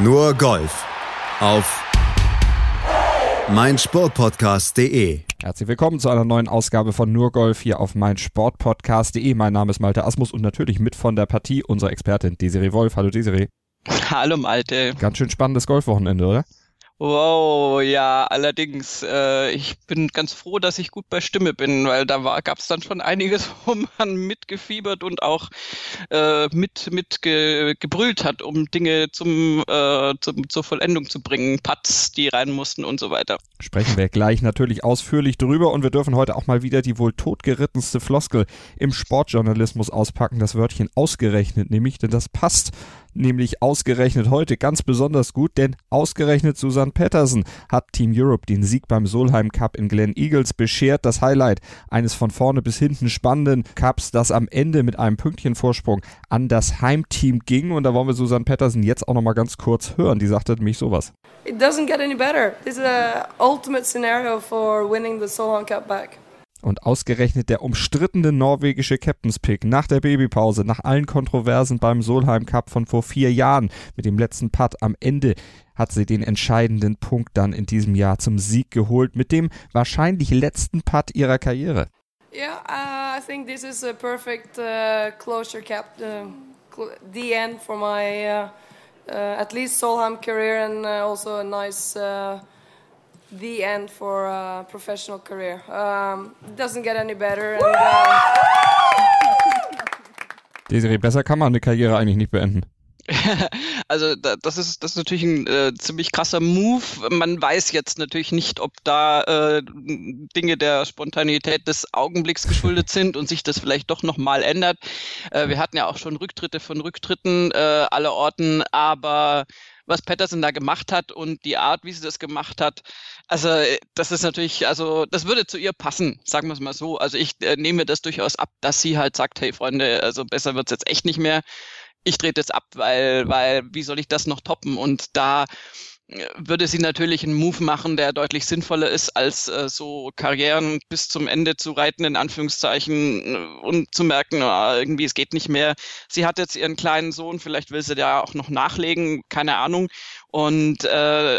Nur Golf auf meinsportpodcast.de. Herzlich willkommen zu einer neuen Ausgabe von Nur Golf hier auf meinsportpodcast.de. Mein Name ist Malte Asmus und natürlich mit von der Partie unsere Expertin Desiree Wolf. Hallo Desiree. Hallo Malte. Ganz schön spannendes Golfwochenende, oder? Wow, ja, allerdings, äh, ich bin ganz froh, dass ich gut bei Stimme bin, weil da gab es dann schon einiges, wo man mitgefiebert und auch äh, mit, mit ge, gebrüllt hat, um Dinge zum, äh, zum, zur Vollendung zu bringen, Putts, die rein mussten und so weiter. Sprechen wir gleich natürlich ausführlich drüber und wir dürfen heute auch mal wieder die wohl totgerittenste Floskel im Sportjournalismus auspacken, das Wörtchen ausgerechnet, nämlich, denn das passt nämlich ausgerechnet heute ganz besonders gut, denn ausgerechnet Susan Patterson hat Team Europe den Sieg beim Solheim Cup in Glen Eagles beschert. Das Highlight eines von vorne bis hinten spannenden Cups, das am Ende mit einem Pünktchenvorsprung an das Heimteam ging. Und da wollen wir Susan Patterson jetzt auch nochmal ganz kurz hören. Die sagte nämlich sowas. It doesn't get any better. This is a ultimate scenario for winning the Solheim Cup back. Und ausgerechnet der umstrittene norwegische Captain's Pick nach der Babypause, nach allen Kontroversen beim Solheim Cup von vor vier Jahren mit dem letzten Putt am Ende hat sie den entscheidenden Punkt dann in diesem Jahr zum Sieg geholt mit dem wahrscheinlich letzten Putt ihrer Karriere. Yeah, uh, I think this is a perfect uh, closure cap, uh, cl the end for my uh, uh, at least Solheim career and uh, also a nice the end for a professional career. Um, doesn't get any better. And, uh Desiree, besser kann man eine Karriere eigentlich nicht beenden. also das ist das ist natürlich ein äh, ziemlich krasser Move. Man weiß jetzt natürlich nicht, ob da äh, Dinge der Spontanität des Augenblicks geschuldet sind und sich das vielleicht doch noch mal ändert. Äh, wir hatten ja auch schon Rücktritte von Rücktritten äh, aller Orten, aber was Patterson da gemacht hat und die Art, wie sie das gemacht hat. Also das ist natürlich, also das würde zu ihr passen, sagen wir es mal so. Also ich äh, nehme das durchaus ab, dass sie halt sagt, hey Freunde, also besser wird's jetzt echt nicht mehr. Ich drehe das ab, weil, weil, wie soll ich das noch toppen? Und da würde sie natürlich einen Move machen, der deutlich sinnvoller ist, als äh, so Karrieren bis zum Ende zu reiten, in Anführungszeichen, äh, und zu merken, oh, irgendwie es geht nicht mehr. Sie hat jetzt ihren kleinen Sohn, vielleicht will sie da auch noch nachlegen, keine Ahnung. Und äh,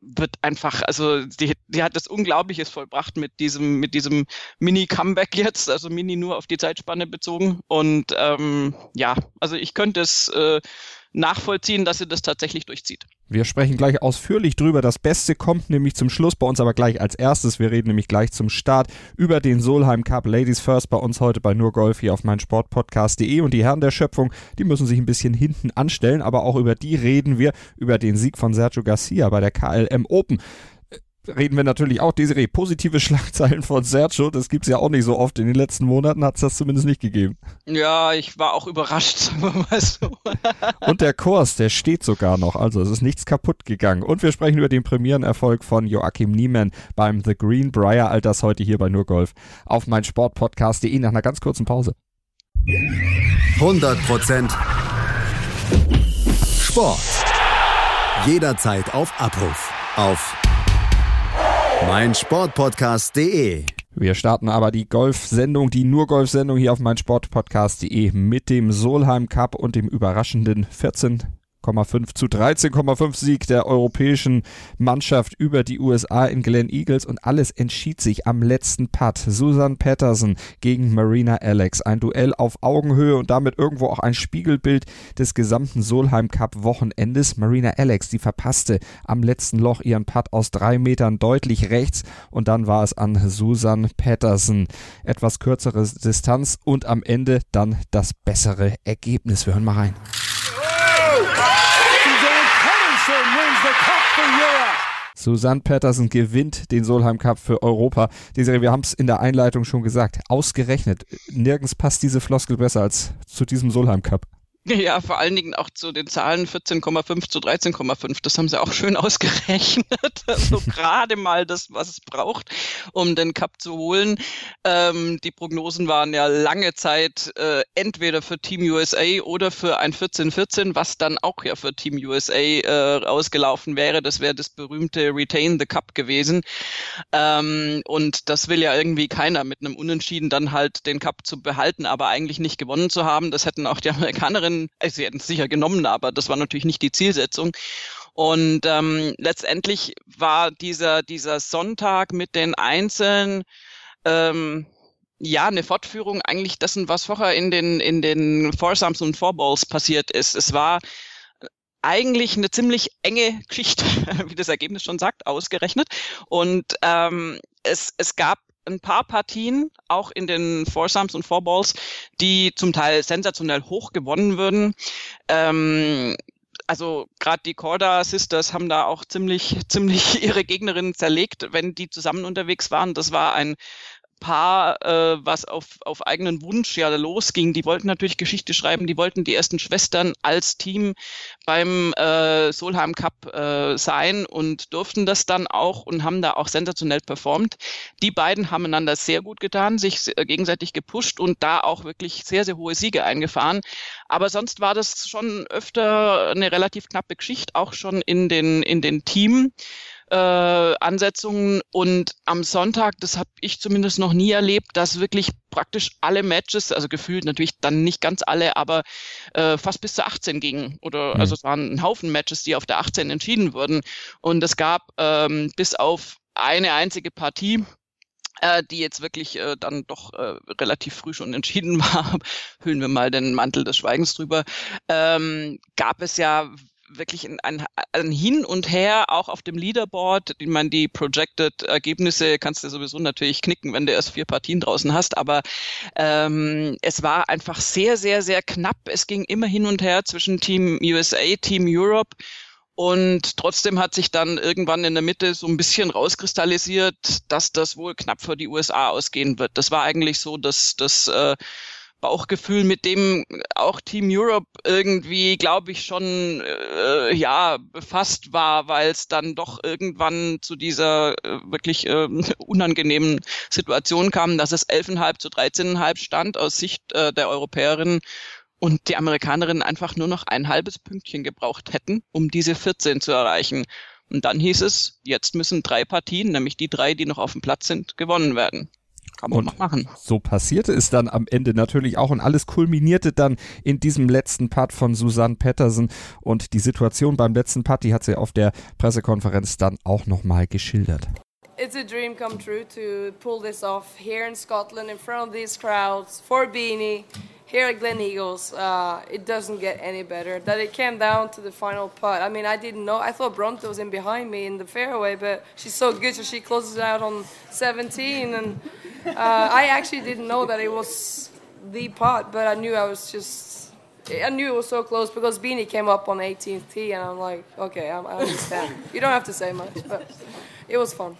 wird einfach, also die, die hat das Unglaubliches vollbracht mit diesem, mit diesem Mini-Comeback jetzt, also Mini nur auf die Zeitspanne bezogen. Und ähm, ja, also ich könnte es äh, nachvollziehen, dass sie das tatsächlich durchzieht. Wir sprechen gleich ausführlich drüber. Das Beste kommt nämlich zum Schluss bei uns aber gleich als erstes. Wir reden nämlich gleich zum Start über den Solheim Cup Ladies First bei uns heute bei nur Golf hier auf meinsportpodcast.de und die Herren der Schöpfung, die müssen sich ein bisschen hinten anstellen, aber auch über die reden wir über den Sieg von Sergio Garcia bei der KLM Open reden wir natürlich auch, Desiree, positive Schlagzeilen von Sergio, das gibt es ja auch nicht so oft. In den letzten Monaten hat es das zumindest nicht gegeben. Ja, ich war auch überrascht, sagen wir mal so. Und der Kurs, der steht sogar noch, also es ist nichts kaputt gegangen. Und wir sprechen über den Premierenerfolg von Joachim Niemann beim The Greenbrier, all das heute hier bei Nur Golf auf mein Sportpodcast.de nach einer ganz kurzen Pause. 100% Sport. Jederzeit auf Abruf. Auf mein Sportpodcast.de. Wir starten aber die Golf-Sendung, die nur Golf-Sendung hier auf mein Sportpodcast.de mit dem Solheim Cup und dem überraschenden 14 13,5 zu 13,5 Sieg der europäischen Mannschaft über die USA in Glen Eagles und alles entschied sich am letzten Putt. Susan Patterson gegen Marina Alex. Ein Duell auf Augenhöhe und damit irgendwo auch ein Spiegelbild des gesamten Solheim Cup Wochenendes. Marina Alex, die verpasste am letzten Loch ihren Putt aus drei Metern deutlich rechts und dann war es an Susan Patterson. Etwas kürzere Distanz und am Ende dann das bessere Ergebnis. Wir hören mal rein. Susanne Patterson gewinnt den Solheim Cup für Europa. Desiree, wir haben es in der Einleitung schon gesagt. Ausgerechnet. Nirgends passt diese Floskel besser als zu diesem Solheim Cup. Ja, vor allen Dingen auch zu den Zahlen 14,5 zu 13,5. Das haben sie auch schön ausgerechnet. Also gerade mal das, was es braucht, um den Cup zu holen. Ähm, die Prognosen waren ja lange Zeit äh, entweder für Team USA oder für ein 14-14, was dann auch ja für Team USA äh, ausgelaufen wäre. Das wäre das berühmte Retain the Cup gewesen. Ähm, und das will ja irgendwie keiner mit einem Unentschieden dann halt den Cup zu behalten, aber eigentlich nicht gewonnen zu haben. Das hätten auch die Amerikanerinnen also sie hätten es sicher genommen, aber das war natürlich nicht die Zielsetzung. Und ähm, letztendlich war dieser, dieser Sonntag mit den Einzelnen ähm, ja eine Fortführung eigentlich dessen, was vorher in den, in den Foursomes und Fourballs passiert ist. Es war eigentlich eine ziemlich enge Geschichte, wie das Ergebnis schon sagt, ausgerechnet. Und ähm, es, es gab ein paar Partien, auch in den Foursomes und Fourballs, die zum Teil sensationell hoch gewonnen würden. Ähm, also gerade die Corda Sisters haben da auch ziemlich, ziemlich ihre Gegnerinnen zerlegt, wenn die zusammen unterwegs waren. Das war ein Paar, äh, was auf, auf eigenen Wunsch ja losging. Die wollten natürlich Geschichte schreiben, die wollten die ersten Schwestern als Team beim äh, Solheim Cup äh, sein und durften das dann auch und haben da auch sensationell performt. Die beiden haben einander sehr gut getan, sich gegenseitig gepusht und da auch wirklich sehr, sehr hohe Siege eingefahren. Aber sonst war das schon öfter eine relativ knappe Geschichte, auch schon in den, in den Team äh, Ansetzungen. Und am Sonntag, das habe ich zumindest noch nie erlebt, dass wirklich praktisch alle Matches, also gefühlt natürlich dann nicht ganz alle, aber äh, fast bis zu 18 gingen. Oder mhm. also es waren ein Haufen Matches, die auf der 18 entschieden wurden. Und es gab ähm, bis auf eine einzige Partie, äh, die jetzt wirklich äh, dann doch äh, relativ früh schon entschieden war, hüllen wir mal den Mantel des Schweigens drüber, ähm, gab es ja wirklich ein, ein, ein Hin und Her auch auf dem Leaderboard. Ich meine, die Projected Ergebnisse kannst du sowieso natürlich knicken, wenn du erst vier Partien draußen hast, aber ähm, es war einfach sehr, sehr, sehr knapp. Es ging immer hin und her zwischen Team USA, Team Europe. Und trotzdem hat sich dann irgendwann in der Mitte so ein bisschen rauskristallisiert, dass das wohl knapp für die USA ausgehen wird. Das war eigentlich so, dass das äh, Bauchgefühl, mit dem auch Team Europe irgendwie, glaube ich, schon äh, ja befasst war, weil es dann doch irgendwann zu dieser äh, wirklich äh, unangenehmen Situation kam, dass es 11,5 zu 13,5 stand aus Sicht äh, der Europäerinnen und die Amerikanerinnen einfach nur noch ein halbes Pünktchen gebraucht hätten, um diese 14 zu erreichen. Und dann hieß es, jetzt müssen drei Partien, nämlich die drei, die noch auf dem Platz sind, gewonnen werden. Kann man und machen. So passierte es dann am Ende natürlich auch und alles kulminierte dann in diesem letzten Part von Susanne Patterson und die Situation beim letzten Part, die hat sie auf der Pressekonferenz dann auch nochmal geschildert. It's a dream come true to pull this off here in Scotland in front of these crowds for Beanie. here at Glen Eagles, uh, it doesn't get any better. That it came down to the final putt. I mean, I didn't know. I thought Bronte was in behind me in the fairway, but she's so good, so she closes out on 17. And uh, I actually didn't know that it was the putt, but I knew I was just. I knew it was so close because Beanie came up on 18th tee, and I'm like, okay, I, I understand. you don't have to say much, but it was fun.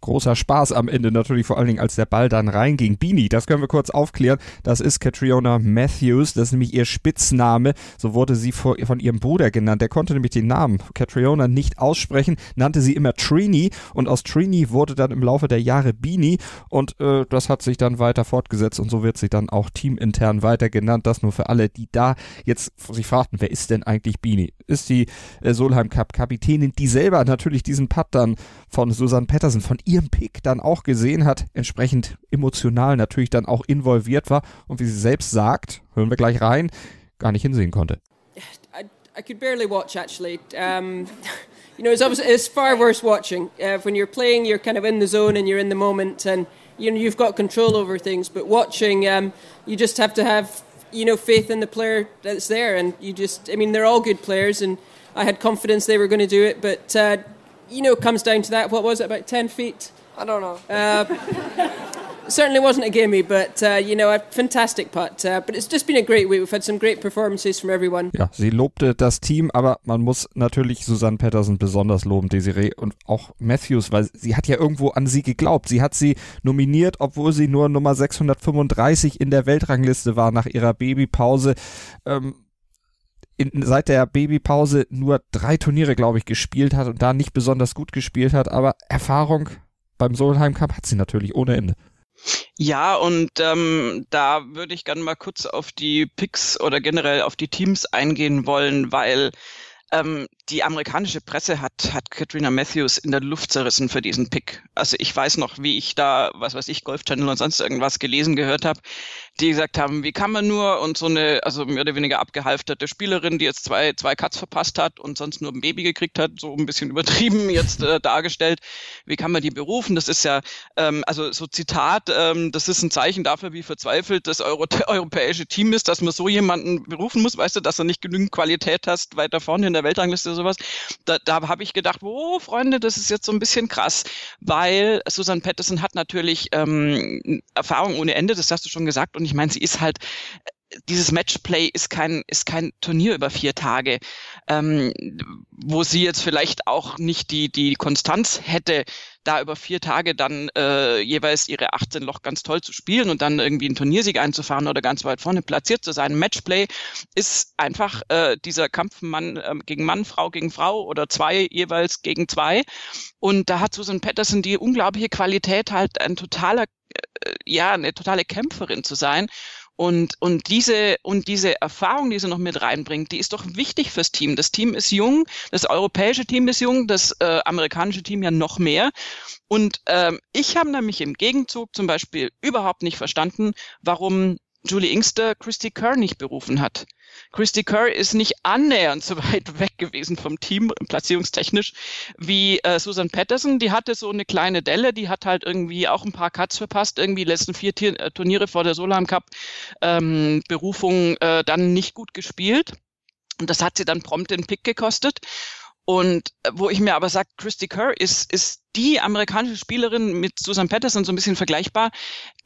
Großer Spaß am Ende natürlich, vor allen Dingen, als der Ball dann reinging. Beanie, das können wir kurz aufklären. Das ist Catriona Matthews, das ist nämlich ihr Spitzname. So wurde sie von ihrem Bruder genannt. Der konnte nämlich den Namen Catriona nicht aussprechen, nannte sie immer Trini und aus Trini wurde dann im Laufe der Jahre Beanie und äh, das hat sich dann weiter fortgesetzt und so wird sie dann auch teamintern weiter genannt. Das nur für alle, die da jetzt sich fragten, wer ist denn eigentlich Beanie? Ist die äh, Solheim Cup Kapitänin, die selber natürlich diesen Putt dann von Susan Patterson, von ihrem Pick dann auch gesehen hat, entsprechend emotional natürlich dann auch involviert war und wie sie selbst sagt, hören wir gleich rein, gar nicht hinsehen konnte. I, I could barely watch actually. Um, you know, it's, it's far worse watching. Uh, when you're playing, you're kind of in the zone and you're in the moment and you know, you've got control over things. But watching, um, you just have to have you know faith in the player that's there, and you just I mean they're all good players, and I had confidence they were going to do it, but uh, you know, it comes down to that. What was it, about 10 feet? I don't know. Uh, certainly wasn't a gimme, but uh, you know, a fantastic putt. Uh, but it's just been a great week. We've had some great performances from everyone. Ja, sie lobte das Team, aber man muss natürlich Susanne Patterson besonders loben, Desiree und auch Matthews, weil sie hat ja irgendwo an sie geglaubt. Sie hat sie nominiert, obwohl sie nur Nummer 635 in der Weltrangliste war nach ihrer Babypause. Ähm, in, seit der Babypause nur drei Turniere, glaube ich, gespielt hat und da nicht besonders gut gespielt hat, aber Erfahrung beim Solheim Cup hat sie natürlich ohne Ende. Ja, und ähm, da würde ich gerne mal kurz auf die Picks oder generell auf die Teams eingehen wollen, weil ähm, die amerikanische Presse hat, hat Katrina Matthews in der Luft zerrissen für diesen Pick. Also ich weiß noch, wie ich da, was weiß ich, Golf Channel und sonst irgendwas gelesen gehört habe. Die gesagt haben, wie kann man nur und so eine, also mehr oder weniger abgehalfterte Spielerin, die jetzt zwei, zwei Cuts verpasst hat und sonst nur ein Baby gekriegt hat, so ein bisschen übertrieben jetzt äh, dargestellt, wie kann man die berufen? Das ist ja, ähm, also so Zitat, ähm, das ist ein Zeichen dafür, wie verzweifelt das Euro europäische Team ist, dass man so jemanden berufen muss, weißt du, dass er nicht genügend Qualität hast, weiter vorne in der Weltrangliste oder sowas. Da, da habe ich gedacht, oh Freunde, das ist jetzt so ein bisschen krass, weil Susan Patterson hat natürlich ähm, Erfahrung ohne Ende, das hast du schon gesagt, und ich meine, sie ist halt dieses Matchplay ist kein, ist kein Turnier über vier Tage, ähm, wo sie jetzt vielleicht auch nicht die, die Konstanz hätte, da über vier Tage dann äh, jeweils ihre 18 Loch ganz toll zu spielen und dann irgendwie einen Turniersieg einzufahren oder ganz weit vorne platziert zu sein. Matchplay ist einfach äh, dieser Kampf Mann äh, gegen Mann, Frau gegen Frau oder zwei jeweils gegen zwei. Und da hat Susan Patterson die unglaubliche Qualität, halt ein totaler, ja, eine totale Kämpferin zu sein. Und, und, diese, und diese Erfahrung, die sie noch mit reinbringt, die ist doch wichtig fürs Team. Das Team ist jung, das europäische Team ist jung, das äh, amerikanische Team ja noch mehr. Und ähm, ich habe nämlich im Gegenzug zum Beispiel überhaupt nicht verstanden, warum Julie Inkster Christy Kerr nicht berufen hat. Christy Kerr ist nicht annähernd so weit weg gewesen vom Team, platzierungstechnisch, wie äh, Susan Patterson. Die hatte so eine kleine Delle, die hat halt irgendwie auch ein paar Cuts verpasst, irgendwie die letzten vier Tier äh, Turniere vor der Solheim Cup ähm, Berufung äh, dann nicht gut gespielt. Und das hat sie dann prompt den Pick gekostet. Und äh, wo ich mir aber sage, Christy Kerr ist, ist die amerikanische Spielerin mit Susan Patterson so ein bisschen vergleichbar,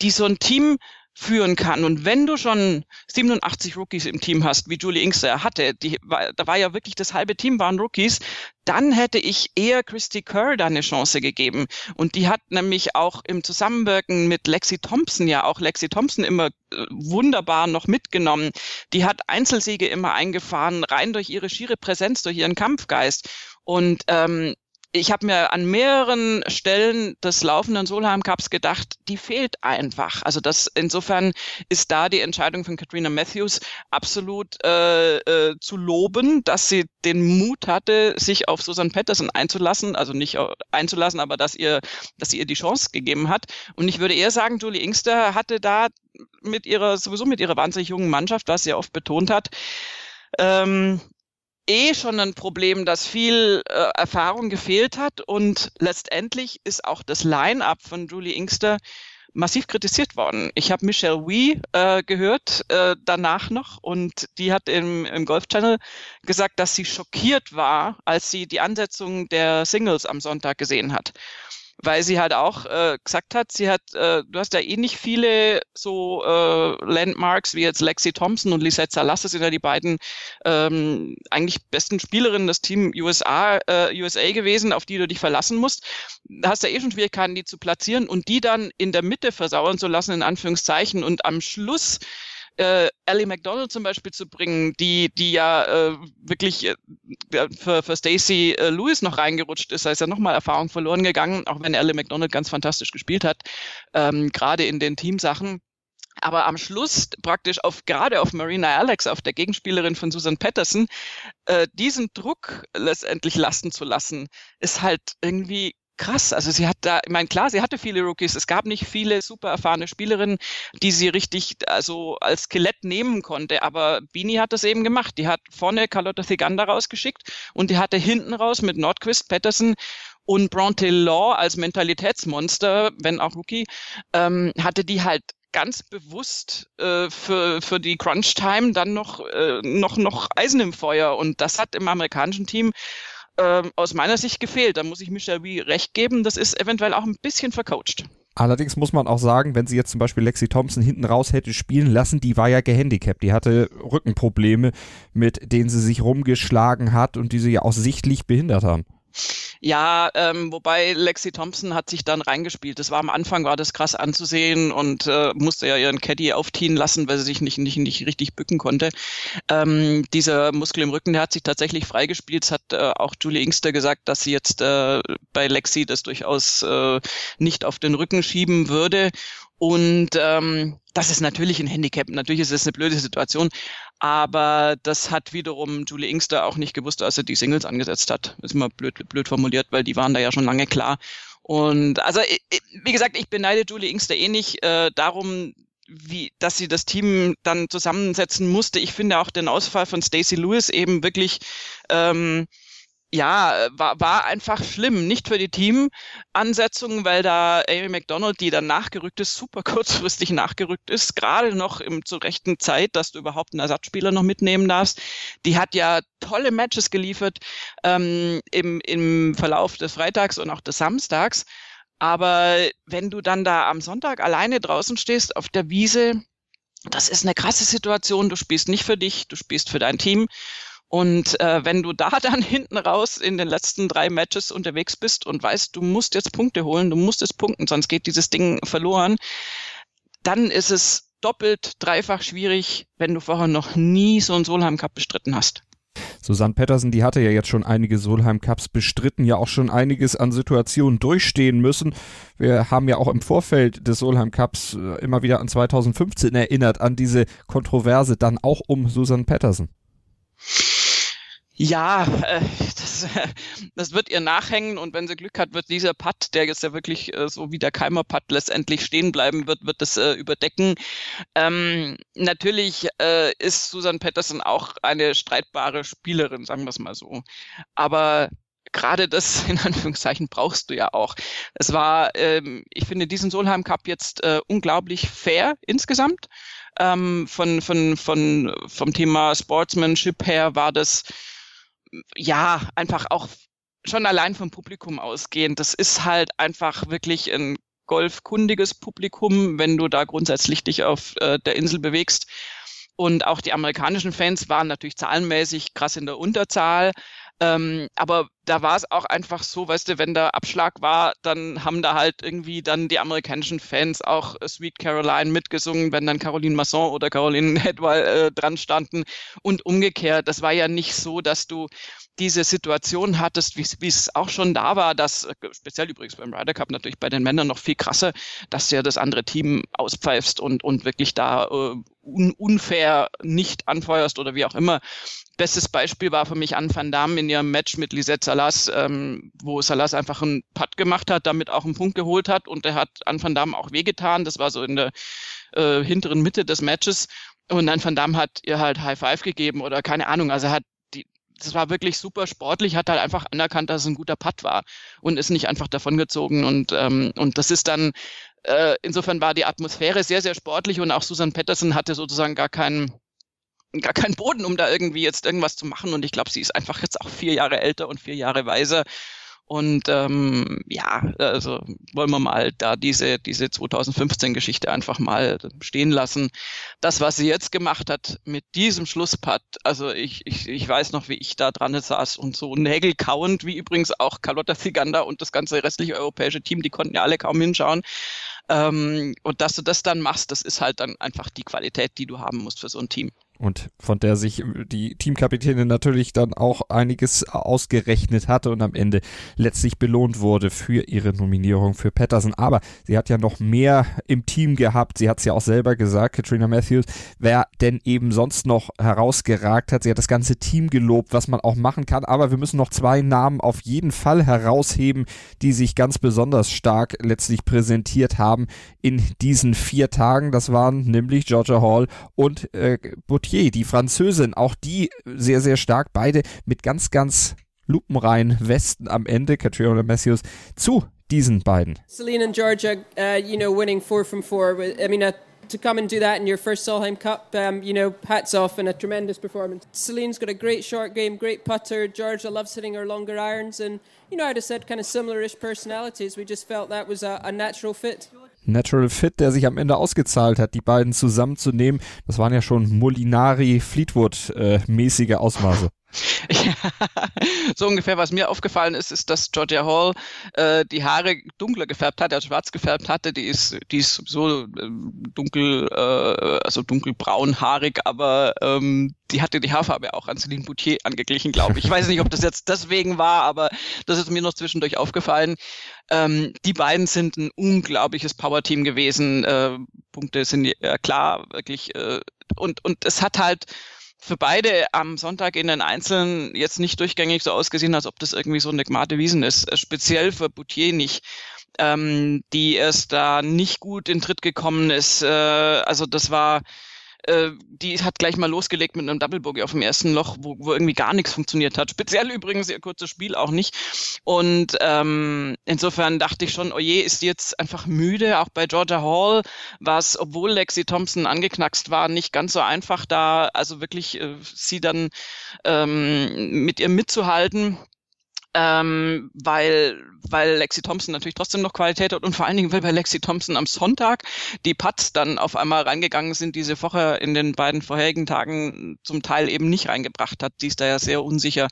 die so ein Team führen kann. Und wenn du schon 87 Rookies im Team hast, wie Julie Inkster hatte, die da war ja wirklich das halbe Team waren Rookies, dann hätte ich eher Christy Kerr da eine Chance gegeben. Und die hat nämlich auch im Zusammenwirken mit Lexi Thompson ja auch Lexi Thompson immer äh, wunderbar noch mitgenommen. Die hat Einzelsiege immer eingefahren, rein durch ihre schiere Präsenz, durch ihren Kampfgeist. Und ähm, ich habe mir an mehreren Stellen des laufenden Solheim Cups gedacht, die fehlt einfach. Also das insofern ist da die Entscheidung von Katrina Matthews absolut äh, äh, zu loben, dass sie den Mut hatte, sich auf Susan Patterson einzulassen, also nicht einzulassen, aber dass ihr, dass sie ihr die Chance gegeben hat. Und ich würde eher sagen, Julie Inkster hatte da mit ihrer sowieso mit ihrer wahnsinnig jungen Mannschaft, was sie oft betont hat, ähm, eh schon ein Problem, dass viel äh, Erfahrung gefehlt hat. Und letztendlich ist auch das Line-up von Julie Inkster massiv kritisiert worden. Ich habe Michelle Wee äh, gehört äh, danach noch. Und die hat im, im Golf Channel gesagt, dass sie schockiert war, als sie die Ansetzung der Singles am Sonntag gesehen hat weil sie halt auch äh, gesagt hat, sie hat, äh, du hast ja eh nicht viele so äh, Landmarks wie jetzt Lexi Thompson und Lisette Salas, das sind ja die beiden ähm, eigentlich besten Spielerinnen des Team USA, äh, USA gewesen, auf die du dich verlassen musst. Da hast du ja eh schon Schwierigkeiten, die zu platzieren und die dann in der Mitte versauern zu lassen, in Anführungszeichen, und am Schluss äh, Ellie McDonald zum Beispiel zu bringen, die, die ja äh, wirklich äh, für, für Stacey äh, Lewis noch reingerutscht ist. Da ist ja nochmal Erfahrung verloren gegangen, auch wenn Ellie McDonald ganz fantastisch gespielt hat, ähm, gerade in den Teamsachen. Aber am Schluss praktisch auf gerade auf Marina Alex, auf der Gegenspielerin von Susan Patterson, äh, diesen Druck letztendlich lasten zu lassen, ist halt irgendwie krass. Also sie hat da, ich meine, klar, sie hatte viele Rookies. Es gab nicht viele super erfahrene Spielerinnen, die sie richtig also als Skelett nehmen konnte. Aber Bini hat das eben gemacht. Die hat vorne Carlotta Thiganda rausgeschickt und die hatte hinten raus mit Nordquist, Patterson und Bronte Law als Mentalitätsmonster, wenn auch Rookie, ähm, hatte die halt ganz bewusst äh, für, für die Crunch-Time dann noch, äh, noch, noch Eisen im Feuer. Und das hat im amerikanischen Team ähm, aus meiner Sicht gefehlt. Da muss ich Michelle Wee recht geben. Das ist eventuell auch ein bisschen vercoacht. Allerdings muss man auch sagen, wenn sie jetzt zum Beispiel Lexi Thompson hinten raus hätte spielen lassen, die war ja gehandicapt. Die hatte Rückenprobleme, mit denen sie sich rumgeschlagen hat und die sie ja auch sichtlich behindert haben. Ja, ähm, wobei Lexi Thompson hat sich dann reingespielt. Das war am Anfang, war das krass anzusehen und äh, musste ja ihren Caddy aufziehen lassen, weil sie sich nicht, nicht, nicht richtig bücken konnte. Ähm, dieser Muskel im Rücken, der hat sich tatsächlich freigespielt. Es hat äh, auch Julie Inkster gesagt, dass sie jetzt äh, bei Lexi das durchaus äh, nicht auf den Rücken schieben würde. Und ähm, das ist natürlich ein Handicap. Natürlich ist es eine blöde Situation. Aber das hat wiederum Julie Inkster auch nicht gewusst, als er die Singles angesetzt hat. ist immer blöd, blöd formuliert, weil die waren da ja schon lange klar. Und also, wie gesagt, ich beneide Julie Inkster eh nicht äh, darum, wie, dass sie das Team dann zusammensetzen musste. Ich finde auch den Ausfall von Stacey Lewis eben wirklich ähm, ja, war, war einfach schlimm. Nicht für die Teamansetzung, weil da Amy McDonald, die dann nachgerückt ist, super kurzfristig nachgerückt ist, gerade noch im, zur rechten Zeit, dass du überhaupt einen Ersatzspieler noch mitnehmen darfst. Die hat ja tolle Matches geliefert ähm, im, im Verlauf des Freitags und auch des Samstags. Aber wenn du dann da am Sonntag alleine draußen stehst auf der Wiese, das ist eine krasse Situation. Du spielst nicht für dich, du spielst für dein Team. Und äh, wenn du da dann hinten raus in den letzten drei Matches unterwegs bist und weißt, du musst jetzt Punkte holen, du musst jetzt punkten, sonst geht dieses Ding verloren, dann ist es doppelt, dreifach schwierig, wenn du vorher noch nie so einen Solheim Cup bestritten hast. Susanne Pettersen, die hatte ja jetzt schon einige Solheim Cups bestritten, ja auch schon einiges an Situationen durchstehen müssen. Wir haben ja auch im Vorfeld des Solheim Cups äh, immer wieder an 2015 erinnert, an diese Kontroverse dann auch um Susanne Pettersen. Ja, äh, das, das wird ihr nachhängen und wenn sie Glück hat, wird dieser Putt, der jetzt ja wirklich äh, so wie der Keimer Putt letztendlich stehen bleiben wird, wird das äh, überdecken. Ähm, natürlich äh, ist Susan Patterson auch eine streitbare Spielerin, sagen wir es mal so. Aber gerade das in Anführungszeichen brauchst du ja auch. Es war, ähm, ich finde diesen Solheim Cup jetzt äh, unglaublich fair insgesamt. Ähm, von, von, von, vom Thema Sportsmanship her war das ja, einfach auch schon allein vom Publikum ausgehend. Das ist halt einfach wirklich ein golfkundiges Publikum, wenn du da grundsätzlich dich auf äh, der Insel bewegst. Und auch die amerikanischen Fans waren natürlich zahlenmäßig krass in der Unterzahl. Ähm, aber da war es auch einfach so, weißt du, wenn der Abschlag war, dann haben da halt irgendwie dann die amerikanischen Fans auch Sweet Caroline mitgesungen, wenn dann Caroline Masson oder Caroline Hedwall äh, dran standen. Und umgekehrt, das war ja nicht so, dass du diese Situation hattest, wie es auch schon da war, dass äh, speziell übrigens beim Ryder Cup natürlich bei den Männern noch viel krasser, dass du ja das andere Team auspfeifst und, und wirklich da äh, un, unfair nicht anfeuerst oder wie auch immer. Bestes Beispiel war für mich Anne van Damme in ihrem Match mit Lisette Salas, ähm, wo Salas einfach einen Putt gemacht hat, damit auch einen Punkt geholt hat und er hat Anne van Damme auch wehgetan. Das war so in der äh, hinteren Mitte des Matches. Und dann Van Damme hat ihr halt High Five gegeben oder keine Ahnung. Also hat die, das war wirklich super sportlich, hat halt einfach anerkannt, dass es ein guter Putt war und ist nicht einfach davongezogen. Und, ähm, und das ist dann, äh, insofern war die Atmosphäre sehr, sehr sportlich und auch Susan Petterson hatte sozusagen gar keinen gar keinen Boden, um da irgendwie jetzt irgendwas zu machen. Und ich glaube, sie ist einfach jetzt auch vier Jahre älter und vier Jahre weiser. Und ähm, ja, also wollen wir mal da diese, diese 2015-Geschichte einfach mal stehen lassen. Das, was sie jetzt gemacht hat mit diesem Schlusspad, also ich, ich, ich weiß noch, wie ich da dran saß und so nägelkauend, wie übrigens auch Carlotta Ziganda und das ganze restliche europäische Team, die konnten ja alle kaum hinschauen. Ähm, und dass du das dann machst, das ist halt dann einfach die Qualität, die du haben musst für so ein Team und von der sich die Teamkapitänin natürlich dann auch einiges ausgerechnet hatte und am Ende letztlich belohnt wurde für ihre Nominierung für Patterson. Aber sie hat ja noch mehr im Team gehabt. Sie hat es ja auch selber gesagt, Katrina Matthews, wer denn eben sonst noch herausgeragt hat. Sie hat das ganze Team gelobt, was man auch machen kann. Aber wir müssen noch zwei Namen auf jeden Fall herausheben, die sich ganz besonders stark letztlich präsentiert haben in diesen vier Tagen. Das waren nämlich Georgia Hall und äh, Gauthier, die Französin, auch die sehr, sehr stark, beide mit ganz, ganz lupenreinen Westen am Ende, Katrina Matthews, zu diesen beiden. Celine and Georgia, uh, you know, winning four from four. I mean, uh, to come and do that in your first Solheim Cup, um, you know, hats off and a tremendous performance. Celine's got a great short game, great putter. Georgia loves hitting her longer irons, and you know, I'd have said kind of similar-ish personalities. We just felt that was a, a natural fit. Natural Fit, der sich am Ende ausgezahlt hat, die beiden zusammenzunehmen. Das waren ja schon Molinari-Fleetwood-mäßige äh, Ausmaße. Ja, so ungefähr, was mir aufgefallen ist, ist, dass Georgia Hall äh, die Haare dunkler gefärbt hat, also schwarz gefärbt hatte. Die ist, die ist so äh, dunkel, äh, also dunkelbraunhaarig, aber ähm, die hatte die Haarfarbe auch an Celine Boutier angeglichen, glaube ich. Ich weiß nicht, ob das jetzt deswegen war, aber das ist mir noch zwischendurch aufgefallen. Ähm, die beiden sind ein unglaubliches Power-Team gewesen. Äh, Punkte sind ja klar, wirklich. Äh, und, und es hat halt für beide am Sonntag in den Einzelnen jetzt nicht durchgängig so ausgesehen, als ob das irgendwie so eine Gmate Wiesen ist. Äh, speziell für Boutier nicht. ähm, die erst da nicht gut in Tritt gekommen ist. Äh, also das war äh, die hat gleich mal losgelegt mit einem Double Bogey auf dem ersten Loch, wo, wo irgendwie gar nichts funktioniert hat. Speziell übrigens ihr kurzes Spiel auch nicht. Und ähm, insofern dachte ich schon, oje, ist die jetzt einfach müde. Auch bei Georgia Hall war es, obwohl Lexi Thompson angeknackst war, nicht ganz so einfach da, also wirklich äh, sie dann ähm, mit ihr mitzuhalten ähm, weil, weil Lexi Thompson natürlich trotzdem noch Qualität hat und vor allen Dingen, weil bei Lexi Thompson am Sonntag die Putts dann auf einmal reingegangen sind, die sie vorher in den beiden vorherigen Tagen zum Teil eben nicht reingebracht hat. Die ist da ja sehr unsicher.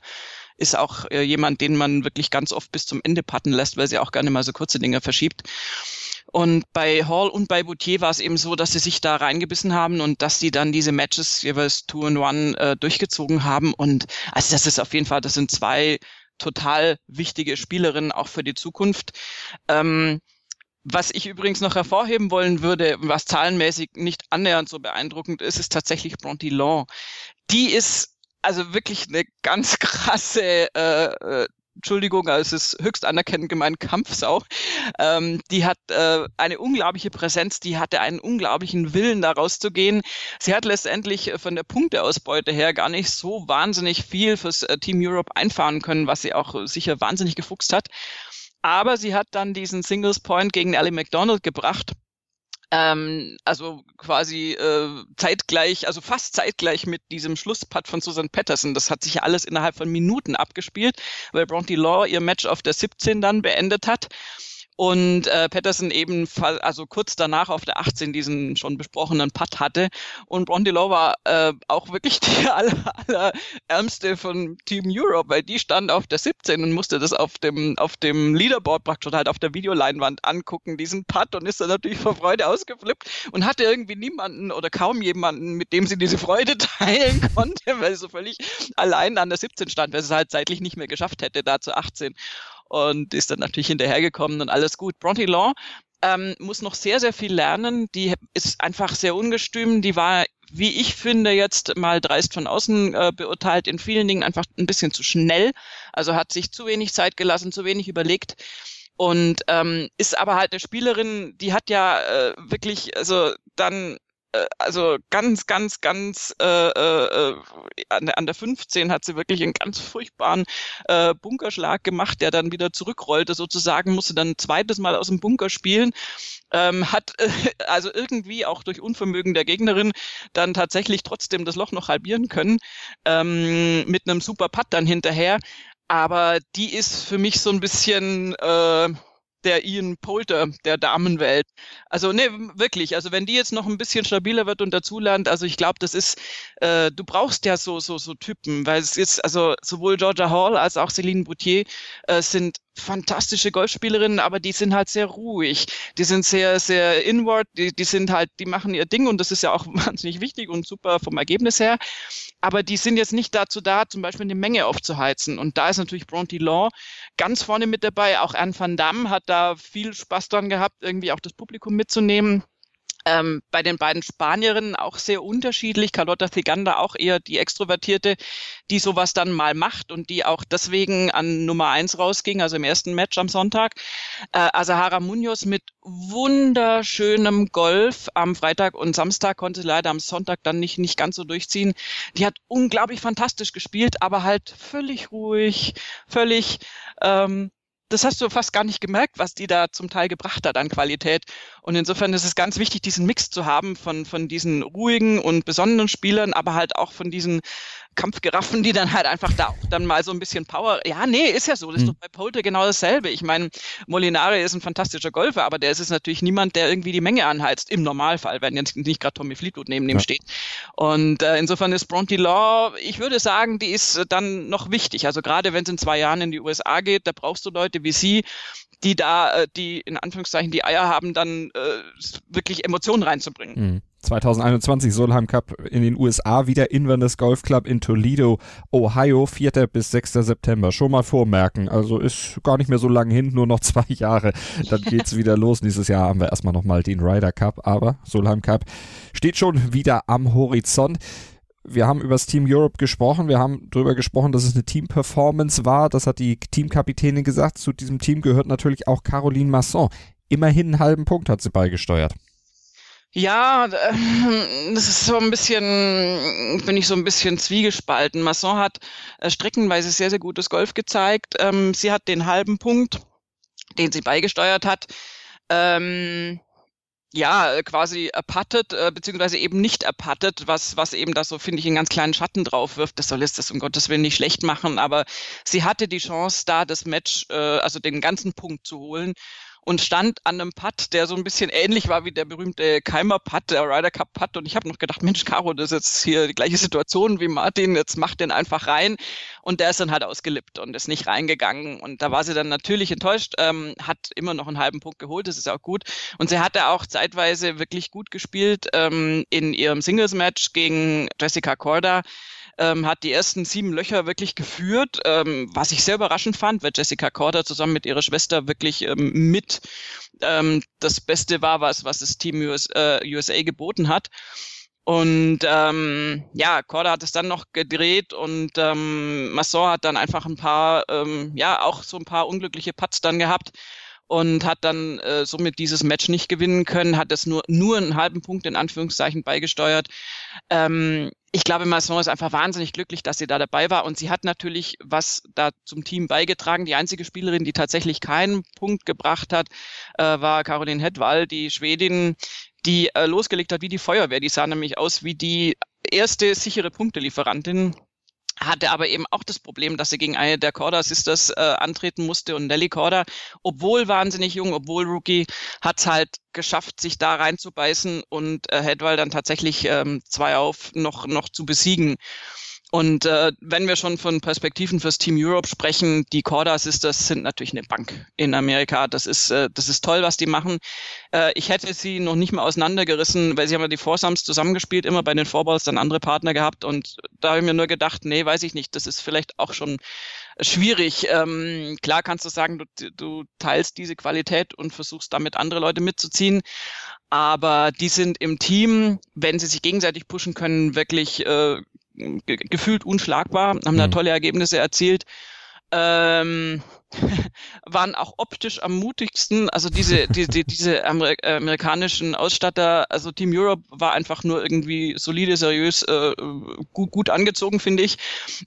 Ist auch äh, jemand, den man wirklich ganz oft bis zum Ende putten lässt, weil sie auch gerne mal so kurze Dinge verschiebt. Und bei Hall und bei Boutier war es eben so, dass sie sich da reingebissen haben und dass sie dann diese Matches jeweils Two and One äh, durchgezogen haben. Und also das ist auf jeden Fall, das sind zwei total wichtige Spielerin auch für die Zukunft. Ähm, was ich übrigens noch hervorheben wollen würde, was zahlenmäßig nicht annähernd so beeindruckend ist, ist tatsächlich Bronte Long. Die ist also wirklich eine ganz krasse äh, äh Entschuldigung, also es ist höchst anerkennend gemeint, Kampfsau. Ähm, die hat äh, eine unglaubliche Präsenz, die hatte einen unglaublichen Willen, da rauszugehen. Sie hat letztendlich äh, von der Punkteausbeute her gar nicht so wahnsinnig viel fürs äh, Team Europe einfahren können, was sie auch sicher wahnsinnig gefuchst hat. Aber sie hat dann diesen Singles Point gegen Ellie McDonald gebracht ähm, also quasi äh, zeitgleich, also fast zeitgleich mit diesem Schlusspad von Susan Patterson. Das hat sich ja alles innerhalb von Minuten abgespielt, weil Bronte Law ihr Match auf der 17 dann beendet hat und äh, Patterson eben also kurz danach auf der 18 diesen schon besprochenen Putt hatte. Und Brondilo war äh, auch wirklich die aller, aller ärmste von Team Europe, weil die stand auf der 17 und musste das auf dem auf dem Leaderboard praktisch halt auf der Videoleinwand angucken diesen Putt und ist dann natürlich vor Freude ausgeflippt und hatte irgendwie niemanden oder kaum jemanden, mit dem sie diese Freude teilen konnte, weil sie so völlig allein an der 17 stand, weil sie es halt zeitlich nicht mehr geschafft hätte da zu 18 und ist dann natürlich hinterhergekommen und alles gut. Bronte Law ähm, muss noch sehr, sehr viel lernen. Die ist einfach sehr ungestüm. Die war, wie ich finde, jetzt mal dreist von außen äh, beurteilt, in vielen Dingen einfach ein bisschen zu schnell. Also hat sich zu wenig Zeit gelassen, zu wenig überlegt. Und ähm, ist aber halt eine Spielerin, die hat ja äh, wirklich, also dann also ganz, ganz, ganz äh, äh, äh an, der, an der 15 hat sie wirklich einen ganz furchtbaren äh, Bunkerschlag gemacht, der dann wieder zurückrollte sozusagen, musste dann ein zweites Mal aus dem Bunker spielen, ähm, hat äh, also irgendwie auch durch Unvermögen der Gegnerin dann tatsächlich trotzdem das Loch noch halbieren können, ähm, mit einem super Putt dann hinterher. Aber die ist für mich so ein bisschen äh, der Ian Poulter der Damenwelt. Also ne, wirklich. Also wenn die jetzt noch ein bisschen stabiler wird und dazulernt, also ich glaube, das ist, äh, du brauchst ja so so so Typen, weil es ist also sowohl Georgia Hall als auch Celine Boutier äh, sind fantastische Golfspielerinnen, aber die sind halt sehr ruhig. Die sind sehr, sehr inward, die, die sind halt, die machen ihr Ding und das ist ja auch wahnsinnig wichtig und super vom Ergebnis her. Aber die sind jetzt nicht dazu da, zum Beispiel eine Menge aufzuheizen. Und da ist natürlich Bronte Law ganz vorne mit dabei. Auch Anne van Damme hat da viel Spaß dran gehabt, irgendwie auch das Publikum mitzunehmen. Ähm, bei den beiden Spanierinnen auch sehr unterschiedlich. Carlotta Ziganda auch eher die Extrovertierte, die sowas dann mal macht und die auch deswegen an Nummer eins rausging, also im ersten Match am Sonntag. Äh, Asahara Munoz mit wunderschönem Golf am Freitag und Samstag konnte sie leider am Sonntag dann nicht, nicht ganz so durchziehen. Die hat unglaublich fantastisch gespielt, aber halt völlig ruhig, völlig ähm, das hast du fast gar nicht gemerkt, was die da zum Teil gebracht hat an Qualität. Und insofern ist es ganz wichtig, diesen Mix zu haben von, von diesen ruhigen und besonderen Spielern, aber halt auch von diesen Kampfgiraffen, die dann halt einfach da auch dann mal so ein bisschen Power. Ja, nee, ist ja so. Das ist mhm. doch bei Poulter genau dasselbe. Ich meine, Molinari ist ein fantastischer Golfer, aber der ist es natürlich niemand, der irgendwie die Menge anheizt. Im Normalfall, wenn jetzt nicht gerade Tommy Fleetwood neben ja. dem steht. Und äh, insofern ist Bronte Law, ich würde sagen, die ist äh, dann noch wichtig. Also gerade wenn es in zwei Jahren in die USA geht, da brauchst du Leute wie sie, die da, äh, die in Anführungszeichen die Eier haben, dann äh, wirklich Emotionen reinzubringen. Mhm. 2021 Solheim Cup in den USA wieder Inverness Golf Club in Toledo, Ohio, 4. bis 6. September. Schon mal vormerken. Also ist gar nicht mehr so lange hin, nur noch zwei Jahre. Dann geht's wieder los. Nächstes Jahr haben wir erstmal nochmal den Ryder Cup, aber Solheim Cup steht schon wieder am Horizont. Wir haben über das Team Europe gesprochen, wir haben darüber gesprochen, dass es eine Team-Performance war, das hat die Teamkapitänin gesagt. Zu diesem Team gehört natürlich auch Caroline Masson. Immerhin einen halben Punkt hat sie beigesteuert. Ja, äh, das ist so ein bisschen, bin ich so ein bisschen zwiegespalten. Masson hat äh, streckenweise sehr, sehr gutes Golf gezeigt. Ähm, sie hat den halben Punkt, den sie beigesteuert hat, ähm, ja, quasi erpattet, äh, beziehungsweise eben nicht erpattet, was, was eben da so, finde ich, einen ganz kleinen Schatten drauf wirft. Das soll jetzt das um Gottes Willen nicht schlecht machen, aber sie hatte die Chance, da das Match, äh, also den ganzen Punkt zu holen und stand an einem Putt, der so ein bisschen ähnlich war wie der berühmte Keimer Putt, der Ryder Cup Putt. Und ich habe noch gedacht, Mensch, Caro, das ist jetzt hier die gleiche Situation wie Martin, jetzt macht den einfach rein. Und der ist dann halt ausgelippt und ist nicht reingegangen. Und da war sie dann natürlich enttäuscht, ähm, hat immer noch einen halben Punkt geholt, das ist auch gut. Und sie hatte auch zeitweise wirklich gut gespielt ähm, in ihrem Singles-Match gegen Jessica Corda ähm, hat die ersten sieben Löcher wirklich geführt, ähm, was ich sehr überraschend fand, weil Jessica Corder zusammen mit ihrer Schwester wirklich ähm, mit ähm, das Beste war, was, was das Team US, äh, USA geboten hat. Und ähm, ja, Corda hat es dann noch gedreht und ähm, Masson hat dann einfach ein paar, ähm, ja, auch so ein paar unglückliche Putts dann gehabt und hat dann äh, somit dieses Match nicht gewinnen können, hat es nur, nur einen halben Punkt in Anführungszeichen beigesteuert. Ähm, ich glaube, Masson ist einfach wahnsinnig glücklich, dass sie da dabei war. Und sie hat natürlich was da zum Team beigetragen. Die einzige Spielerin, die tatsächlich keinen Punkt gebracht hat, äh, war Caroline Hedwall, die Schwedin, die äh, losgelegt hat wie die Feuerwehr. Die sah nämlich aus wie die erste sichere Punktelieferantin hatte aber eben auch das Problem, dass sie gegen eine der Corda Sisters äh, antreten musste und Nelly Corda, obwohl wahnsinnig jung, obwohl Rookie, hat es halt geschafft, sich da reinzubeißen und äh, Hedwall dann tatsächlich ähm, zwei auf noch, noch zu besiegen. Und äh, wenn wir schon von Perspektiven fürs Team Europe sprechen, die Corda Sisters sind natürlich eine Bank in Amerika. Das ist, äh, das ist toll, was die machen. Äh, ich hätte sie noch nicht mal auseinandergerissen, weil sie haben ja die Foursomes zusammengespielt, immer bei den Fourballs dann andere Partner gehabt. Und da habe ich mir nur gedacht, nee, weiß ich nicht, das ist vielleicht auch schon schwierig. Ähm, klar kannst du sagen, du, du teilst diese Qualität und versuchst damit andere Leute mitzuziehen. Aber die sind im Team, wenn sie sich gegenseitig pushen können, wirklich äh, gefühlt unschlagbar, haben da mhm. tolle Ergebnisse erzielt. Ähm, waren auch optisch am mutigsten. Also diese, die, die, diese Amer amerikanischen Ausstatter, also Team Europe war einfach nur irgendwie solide, seriös, äh, gut, gut angezogen, finde ich.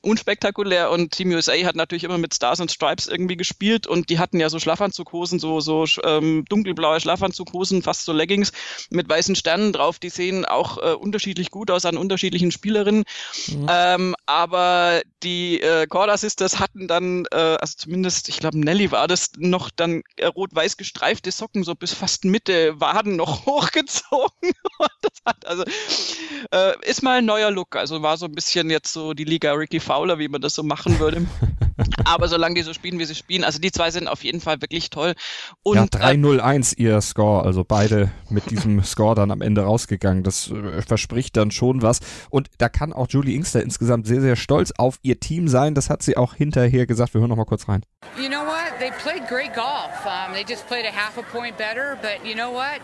Unspektakulär. Und Team USA hat natürlich immer mit Stars and Stripes irgendwie gespielt und die hatten ja so Schlafanzughosen, so, so ähm, dunkelblaue Schlafanzughosen, fast so Leggings mit weißen Sternen drauf. Die sehen auch äh, unterschiedlich gut aus an unterschiedlichen Spielerinnen. Mhm. Ähm, aber die äh, Corda Sisters hatten dann, äh, also zumindest, ich glaube, Nelly war das noch dann äh, rot-weiß gestreifte Socken, so bis fast Mitte Waden noch hochgezogen. also, äh, ist mal ein neuer Look. Also war so ein bisschen jetzt so die Liga Ricky Fowler, wie man das so machen würde. Aber solange die so spielen, wie sie spielen, also die zwei sind auf jeden Fall wirklich toll. Und, ja, 3-0-1 äh, ihr Score, also beide mit diesem Score dann am Ende rausgegangen. Das äh, verspricht dann schon was. Und da kann auch Julie Inkster insgesamt sehr, sehr stolz auf ihr Team sein. Das hat sie auch hinterher gesagt. Wir hören noch mal kurz rein. You know what? They played great golf. Um, they just played a half a point better, but you know what?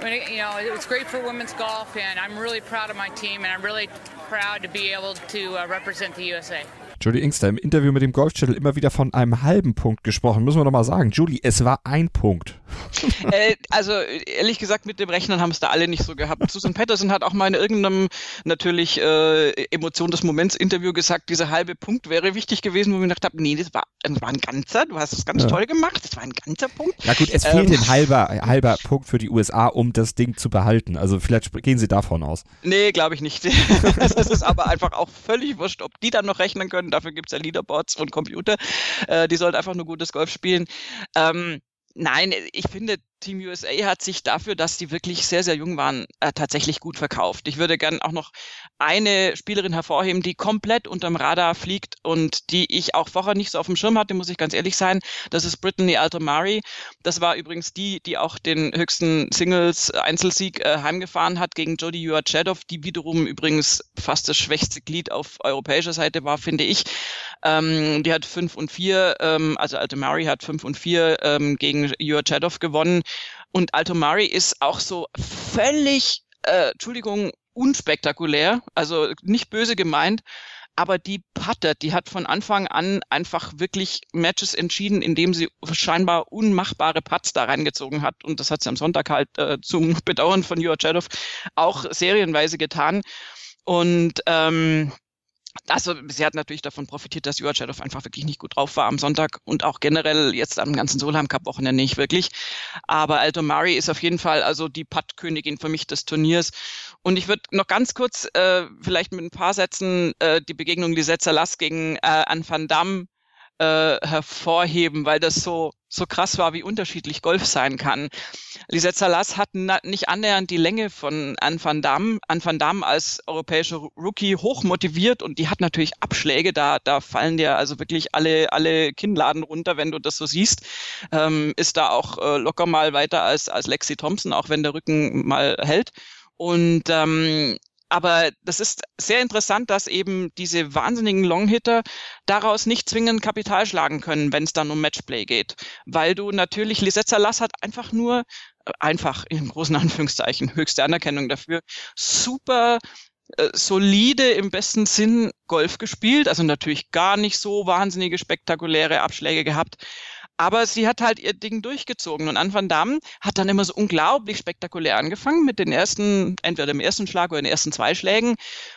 When it, you know, it was great for women's golf, and I'm really proud of my team, and I'm really proud to be able to uh, represent the USA. Julie Inkster im Interview mit dem Golfchannel immer wieder von einem halben Punkt gesprochen. Müssen wir doch mal sagen. Julie, es war ein Punkt. äh, also ehrlich gesagt, mit dem Rechnen haben es da alle nicht so gehabt. Susan Patterson hat auch mal in irgendeinem natürlich äh, Emotion des Moments Interview gesagt, dieser halbe Punkt wäre wichtig gewesen, wo ich gedacht habe, nee, das war, das war ein ganzer, du hast es ganz ja. toll gemacht, das war ein ganzer Punkt. Na gut, es fehlt ähm, ein halber, halber Punkt für die USA, um das Ding zu behalten. Also vielleicht gehen sie davon aus. Nee, glaube ich nicht. das ist aber einfach auch völlig wurscht, ob die dann noch rechnen können dafür gibt es ja Leaderboards und Computer. Äh, die sollten einfach nur gutes Golf spielen. Ähm, nein, ich finde, Team USA hat sich dafür, dass die wirklich sehr, sehr jung waren, äh, tatsächlich gut verkauft. Ich würde gern auch noch eine Spielerin hervorheben, die komplett unterm Radar fliegt und die ich auch vorher nicht so auf dem Schirm hatte, muss ich ganz ehrlich sein. Das ist Brittany Altomari. Das war übrigens die, die auch den höchsten Singles-Einzelsieg äh, heimgefahren hat gegen Jodie Jurachedov, die wiederum übrigens fast das schwächste Glied auf europäischer Seite war, finde ich. Ähm, die hat fünf und vier, ähm, also Altomari hat fünf und vier ähm, gegen Jurachedov gewonnen. Und Altomari ist auch so völlig, äh, Entschuldigung, unspektakulär, also nicht böse gemeint, aber die puttert, die hat von Anfang an einfach wirklich Matches entschieden, indem sie scheinbar unmachbare Putts da reingezogen hat. Und das hat sie am Sonntag halt äh, zum Bedauern von Jurajadov auch serienweise getan. Und ähm, also sie hat natürlich davon profitiert, dass Jurajadov einfach wirklich nicht gut drauf war am Sonntag und auch generell jetzt am ganzen Solheim Cup Wochenende nicht wirklich. Aber Alto Mari ist auf jeden Fall also die Putt-Königin für mich des Turniers. Und ich würde noch ganz kurz äh, vielleicht mit ein paar Sätzen äh, die Begegnung Lisette Salas gegen äh, Anne van Damme äh, hervorheben, weil das so, so krass war, wie unterschiedlich Golf sein kann. Lisette Salas hat nicht annähernd die Länge von Anne van Damme. Anne van Damme als europäischer Rookie hoch motiviert und die hat natürlich Abschläge, da, da fallen dir also wirklich alle, alle Kinnladen runter, wenn du das so siehst. Ähm, ist da auch äh, locker mal weiter als, als Lexi Thompson, auch wenn der Rücken mal hält. Und ähm, aber das ist sehr interessant, dass eben diese wahnsinnigen Longhitter daraus nicht zwingend Kapital schlagen können, wenn es dann um Matchplay geht. Weil du natürlich, Lisette Salas hat einfach nur, äh, einfach in großen Anführungszeichen, höchste Anerkennung dafür, super äh, solide im besten Sinn Golf gespielt, also natürlich gar nicht so wahnsinnige spektakuläre Abschläge gehabt, aber sie hat halt ihr Ding durchgezogen. Und Anne van Damme hat dann immer so unglaublich spektakulär angefangen mit den ersten, entweder dem ersten Schlag oder den ersten zwei Schlägen.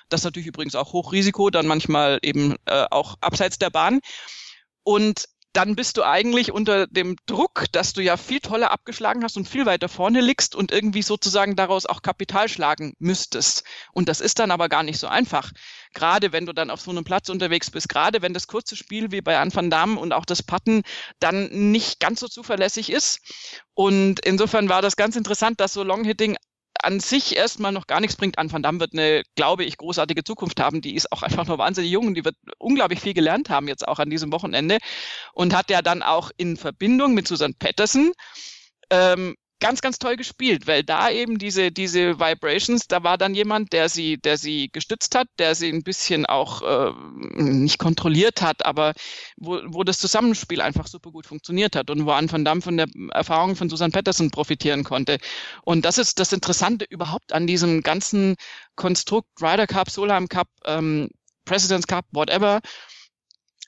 Das natürlich übrigens auch Hochrisiko, dann manchmal eben äh, auch abseits der Bahn. Und dann bist du eigentlich unter dem Druck, dass du ja viel toller abgeschlagen hast und viel weiter vorne liegst und irgendwie sozusagen daraus auch Kapital schlagen müsstest. Und das ist dann aber gar nicht so einfach. Gerade wenn du dann auf so einem Platz unterwegs bist, gerade wenn das kurze Spiel wie bei Anfang Damm und auch das Patten dann nicht ganz so zuverlässig ist. Und insofern war das ganz interessant, dass so Longhitting an sich erstmal noch gar nichts bringt. An Van Damme wird eine, glaube ich, großartige Zukunft haben. Die ist auch einfach nur wahnsinnig jung und die wird unglaublich viel gelernt haben jetzt auch an diesem Wochenende und hat ja dann auch in Verbindung mit Susan Patterson ähm, ganz, ganz toll gespielt, weil da eben diese, diese Vibrations, da war dann jemand, der sie, der sie gestützt hat, der sie ein bisschen auch äh, nicht kontrolliert hat, aber wo, wo das Zusammenspiel einfach super gut funktioniert hat und wo Anne van Damme von der Erfahrung von Susan Patterson profitieren konnte. Und das ist das Interessante überhaupt an diesem ganzen Konstrukt Ryder Cup, Solheim Cup, ähm, President's Cup, whatever,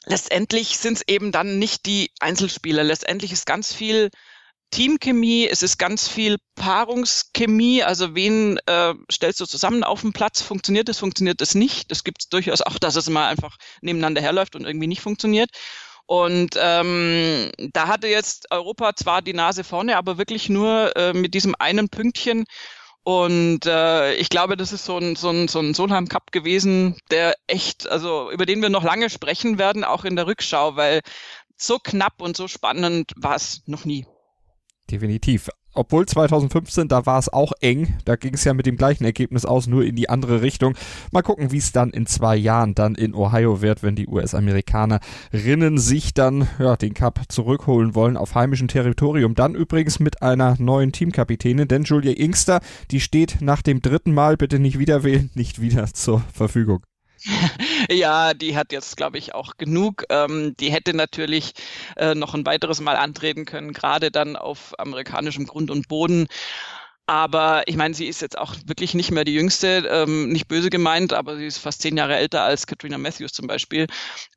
letztendlich sind es eben dann nicht die Einzelspieler. Letztendlich ist ganz viel Teamchemie, es ist ganz viel Paarungschemie, also wen äh, stellst du zusammen auf dem Platz, funktioniert es, funktioniert es nicht. Das gibt es durchaus auch, dass es mal einfach nebeneinander herläuft und irgendwie nicht funktioniert. Und ähm, da hatte jetzt Europa zwar die Nase vorne, aber wirklich nur äh, mit diesem einen Pünktchen. Und äh, ich glaube, das ist so ein, so ein, so ein Solheim Cup gewesen, der echt, also über den wir noch lange sprechen werden, auch in der Rückschau, weil so knapp und so spannend war es noch nie. Definitiv. Obwohl 2015, da war es auch eng. Da ging es ja mit dem gleichen Ergebnis aus, nur in die andere Richtung. Mal gucken, wie es dann in zwei Jahren dann in Ohio wird, wenn die US-Amerikanerinnen sich dann ja, den Cup zurückholen wollen auf heimischem Territorium. Dann übrigens mit einer neuen Teamkapitänin, denn Julia Inkster, die steht nach dem dritten Mal, bitte nicht wieder wählen, nicht wieder zur Verfügung. ja, die hat jetzt, glaube ich, auch genug. Ähm, die hätte natürlich äh, noch ein weiteres Mal antreten können, gerade dann auf amerikanischem Grund und Boden. Aber ich meine, sie ist jetzt auch wirklich nicht mehr die Jüngste, ähm, nicht böse gemeint, aber sie ist fast zehn Jahre älter als Katrina Matthews zum Beispiel.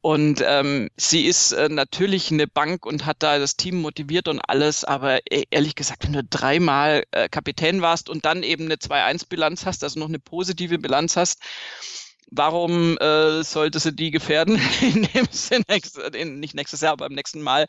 Und ähm, sie ist äh, natürlich eine Bank und hat da das Team motiviert und alles. Aber e-, ehrlich gesagt, wenn du dreimal äh, Kapitän warst und dann eben eine 2-1-Bilanz hast, also noch eine positive Bilanz hast, warum äh, sollte sie die gefährden, in dem Sinne, nicht nächstes Jahr, aber beim nächsten Mal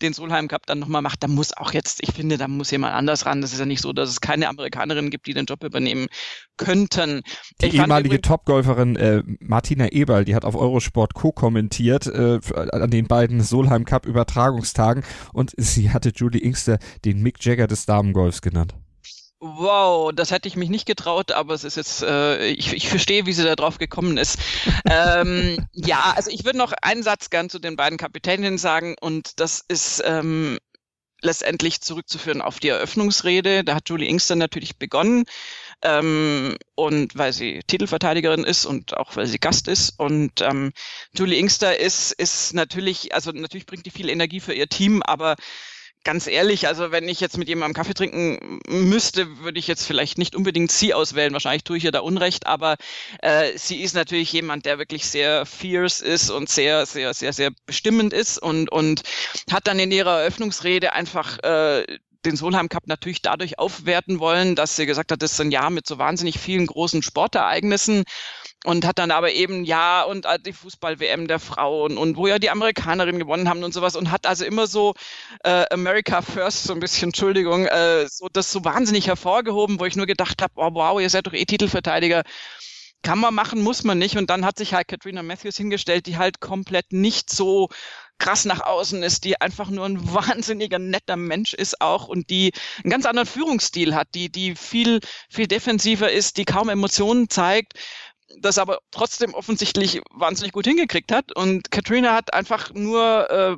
den Solheim Cup dann nochmal macht, da muss auch jetzt, ich finde, da muss jemand anders ran. Das ist ja nicht so, dass es keine Amerikanerinnen gibt, die den Job übernehmen könnten. Die ich ehemalige Topgolferin äh, Martina Eberl, die hat auf Eurosport co-kommentiert äh, an den beiden Solheim Cup Übertragungstagen und sie hatte Julie Inkster den Mick Jagger des Damengolfs genannt. Wow, das hätte ich mich nicht getraut, aber es ist jetzt, äh, ich, ich verstehe, wie sie da drauf gekommen ist. ähm, ja, also ich würde noch einen Satz gern zu den beiden Kapitäninnen sagen und das ist ähm, letztendlich zurückzuführen auf die Eröffnungsrede. Da hat Julie Inkster natürlich begonnen ähm, und weil sie Titelverteidigerin ist und auch weil sie Gast ist und ähm, Julie Inkster ist ist natürlich, also natürlich bringt die viel Energie für ihr Team, aber ganz ehrlich, also wenn ich jetzt mit jemandem Kaffee trinken müsste, würde ich jetzt vielleicht nicht unbedingt sie auswählen. Wahrscheinlich tue ich ihr da Unrecht, aber äh, sie ist natürlich jemand, der wirklich sehr fierce ist und sehr, sehr, sehr, sehr bestimmend ist und, und hat dann in ihrer Eröffnungsrede einfach äh, den Solheim Cup natürlich dadurch aufwerten wollen, dass sie gesagt hat, das ist ein Jahr mit so wahnsinnig vielen großen Sportereignissen und hat dann aber eben ja und äh, die Fußball-WM der Frauen und wo ja die Amerikanerinnen gewonnen haben und sowas und hat also immer so äh, America First so ein bisschen Entschuldigung äh, so das so wahnsinnig hervorgehoben, wo ich nur gedacht habe, oh, wow, ihr seid doch eh Titelverteidiger. Kann man machen, muss man nicht. Und dann hat sich halt Katrina Matthews hingestellt, die halt komplett nicht so krass nach außen ist, die einfach nur ein wahnsinniger netter Mensch ist auch und die einen ganz anderen Führungsstil hat, die, die viel, viel defensiver ist, die kaum Emotionen zeigt das aber trotzdem offensichtlich wahnsinnig gut hingekriegt hat. Und Katrina hat einfach nur äh,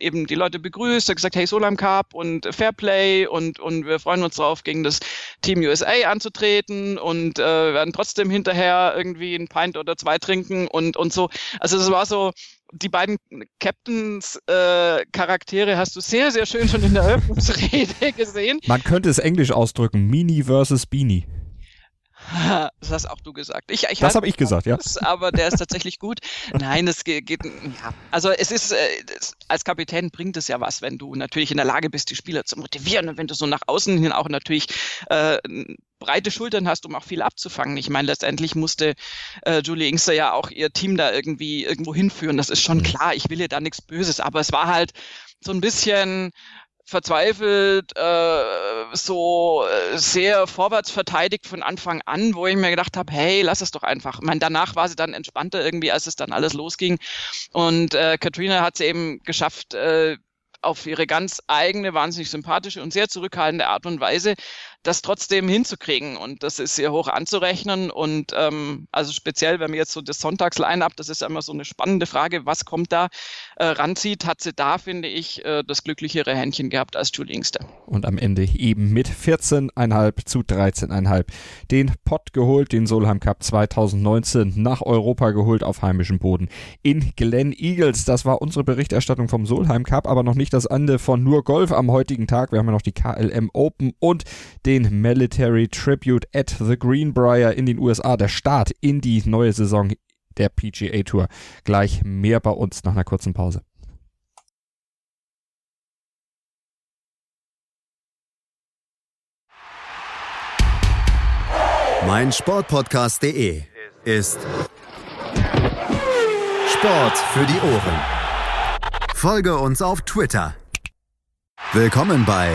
eben die Leute begrüßt, hat gesagt, hey Solam Cup und Fairplay und, und wir freuen uns drauf, gegen das Team USA anzutreten und äh, werden trotzdem hinterher irgendwie ein Pint oder zwei trinken und, und so. Also es war so, die beiden Captains äh, Charaktere hast du sehr, sehr schön schon in der Eröffnungsrede gesehen. Man könnte es englisch ausdrücken, Mini versus Beanie. Das hast auch du gesagt. Ich, ich das habe ich gesagt, ja. Aber der ist tatsächlich gut. Nein, es geht, geht ja. Also es ist, äh, als Kapitän bringt es ja was, wenn du natürlich in der Lage bist, die Spieler zu motivieren und wenn du so nach außen hin auch natürlich äh, breite Schultern hast, um auch viel abzufangen. Ich meine, letztendlich musste äh, Julie Inkster ja auch ihr Team da irgendwie irgendwo hinführen. Das ist schon mhm. klar. Ich will ihr da nichts Böses, aber es war halt so ein bisschen verzweifelt, äh, so äh, sehr vorwärts verteidigt von Anfang an, wo ich mir gedacht habe, hey, lass es doch einfach. Ich meine, danach war sie dann entspannter irgendwie, als es dann alles losging. Und äh, Katrina hat es eben geschafft, äh, auf ihre ganz eigene, wahnsinnig sympathische und sehr zurückhaltende Art und Weise das trotzdem hinzukriegen. Und das ist sehr hoch anzurechnen. Und ähm, also speziell, wenn man jetzt so das Sonntags-Line-Up, das ist ja immer so eine spannende Frage, was kommt da äh, ranzieht, hat sie da, finde ich, äh, das glücklichere Händchen gehabt als Julie Inkster. Und am Ende eben mit 14,5 zu 13,5 den Pott geholt, den Solheim Cup 2019 nach Europa geholt auf heimischem Boden in Glen Eagles. Das war unsere Berichterstattung vom Solheim Cup, aber noch nicht das Ende von nur Golf am heutigen Tag. Wir haben ja noch die KLM Open und den Military Tribute at the Greenbrier in den USA, der Start in die neue Saison der PGA Tour. Gleich mehr bei uns nach einer kurzen Pause. Mein Sportpodcast.de ist Sport für die Ohren. Folge uns auf Twitter. Willkommen bei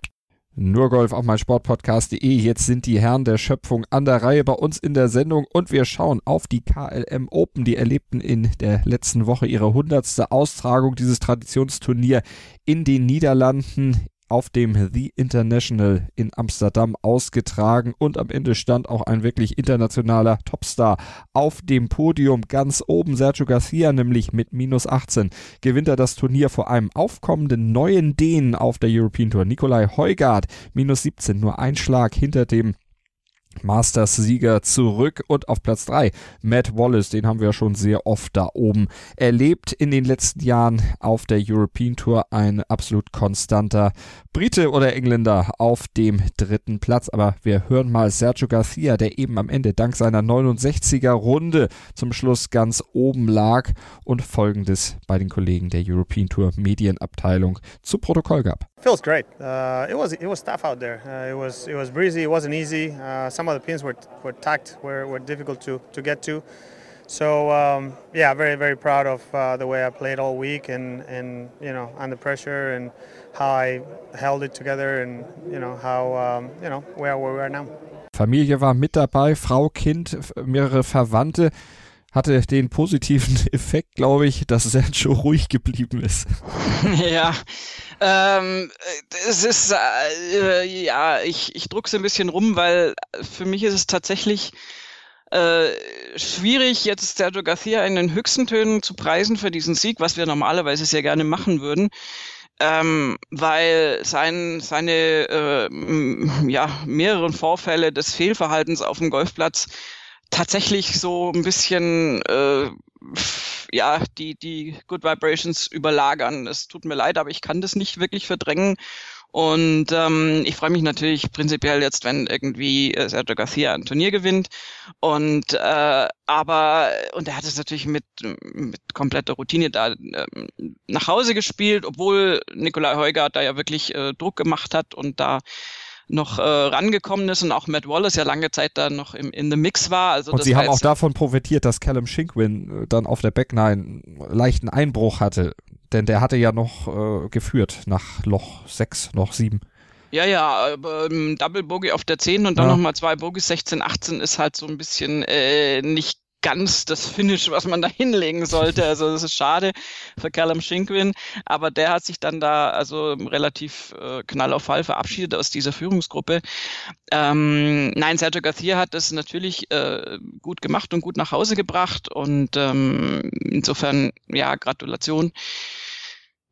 Nur Golf auf meinsportpodcast.de. Jetzt sind die Herren der Schöpfung an der Reihe bei uns in der Sendung und wir schauen auf die KLM Open. Die erlebten in der letzten Woche ihre hundertste Austragung dieses Traditionsturnier in den Niederlanden auf dem The International in Amsterdam ausgetragen und am Ende stand auch ein wirklich internationaler Topstar auf dem Podium ganz oben. Sergio Garcia nämlich mit minus 18 gewinnt er das Turnier vor einem aufkommenden neuen Dänen auf der European Tour. Nikolai Heugard minus 17, nur ein Schlag hinter dem Masters-Sieger zurück und auf Platz 3 Matt Wallace, den haben wir schon sehr oft da oben erlebt in den letzten Jahren auf der European Tour, ein absolut konstanter Brite oder Engländer auf dem dritten Platz. Aber wir hören mal Sergio Garcia, der eben am Ende dank seiner 69er Runde zum Schluss ganz oben lag und folgendes bei den Kollegen der European Tour Medienabteilung zu Protokoll gab. Feels great. Uh, it was it was tough out there. Uh, it was it was breezy. It wasn't easy. Uh, some of the pins were were tacked, were, were difficult to to get to. So um, yeah, very very proud of uh, the way I played all week and and you know under pressure and how I held it together and you know how um, you know where we are now. Familie war mit dabei, Frau, Kind, mehrere Verwandte. hatte den positiven Effekt, glaube ich, dass Sergio ruhig geblieben ist. ja, ähm, es ist, äh, ja, ich, ich druck's ein bisschen rum, weil für mich ist es tatsächlich äh, schwierig, jetzt Sergio Garcia in den höchsten Tönen zu preisen für diesen Sieg, was wir normalerweise sehr gerne machen würden. Ähm, weil sein, seine äh, ja, mehreren Vorfälle des Fehlverhaltens auf dem Golfplatz tatsächlich so ein bisschen äh, ja die die Good Vibrations überlagern. Es tut mir leid, aber ich kann das nicht wirklich verdrängen. Und ähm, ich freue mich natürlich prinzipiell jetzt, wenn irgendwie äh, Sergio Garcia ein Turnier gewinnt. Und äh, aber und er hat es natürlich mit mit kompletter Routine da äh, nach Hause gespielt, obwohl Nikolai Heugart da ja wirklich äh, Druck gemacht hat und da noch äh, rangekommen ist und auch Matt Wallace ja lange Zeit da noch im, in the Mix war. Also und sie haben auch davon profitiert, dass Callum Shinkwin äh, dann auf der Backline leichten Einbruch hatte. Denn der hatte ja noch äh, geführt nach Loch 6, Loch 7. Ja, ja, ähm, Double Bogey auf der 10 und dann ja. nochmal zwei Bogies 16, 18 ist halt so ein bisschen äh, nicht ganz das Finish, was man da hinlegen sollte. Also das ist schade für Callum Shinkwin, aber der hat sich dann da also relativ äh, knall auf Fall verabschiedet aus dieser Führungsgruppe. Ähm, nein, Sergio Garcia hat das natürlich äh, gut gemacht und gut nach Hause gebracht und ähm, insofern ja Gratulation.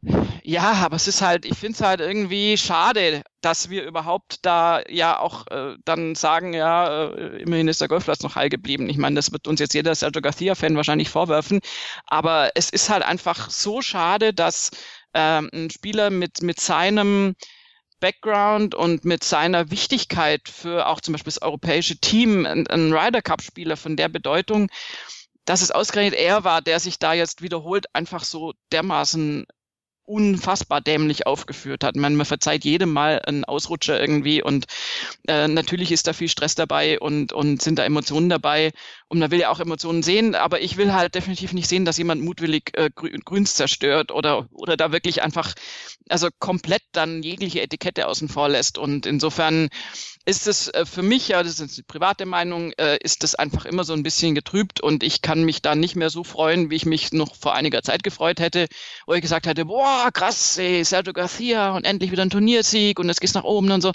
Ja, aber es ist halt, ich finde es halt irgendwie schade, dass wir überhaupt da ja auch äh, dann sagen, ja, äh, immerhin ist der Golfplatz noch heil geblieben. Ich meine, das wird uns jetzt jeder Sergio Garcia-Fan wahrscheinlich vorwerfen, aber es ist halt einfach so schade, dass ähm, ein Spieler mit, mit seinem Background und mit seiner Wichtigkeit für auch zum Beispiel das europäische Team, ein, ein Ryder Cup-Spieler von der Bedeutung, dass es ausgerechnet er war, der sich da jetzt wiederholt einfach so dermaßen unfassbar dämlich aufgeführt hat. Man, man verzeiht jedem Mal einen Ausrutscher irgendwie und äh, natürlich ist da viel Stress dabei und, und sind da Emotionen dabei und man will ja auch Emotionen sehen, aber ich will halt definitiv nicht sehen, dass jemand mutwillig äh, Grüns zerstört oder, oder da wirklich einfach, also komplett dann jegliche Etikette außen vor lässt und insofern ist es äh, für mich, ja, das ist eine private Meinung, äh, ist das einfach immer so ein bisschen getrübt und ich kann mich da nicht mehr so freuen, wie ich mich noch vor einiger Zeit gefreut hätte, wo ich gesagt hätte, boah, krass, ey, Sergio Garcia und endlich wieder ein Turniersieg und jetzt geht's nach oben und so.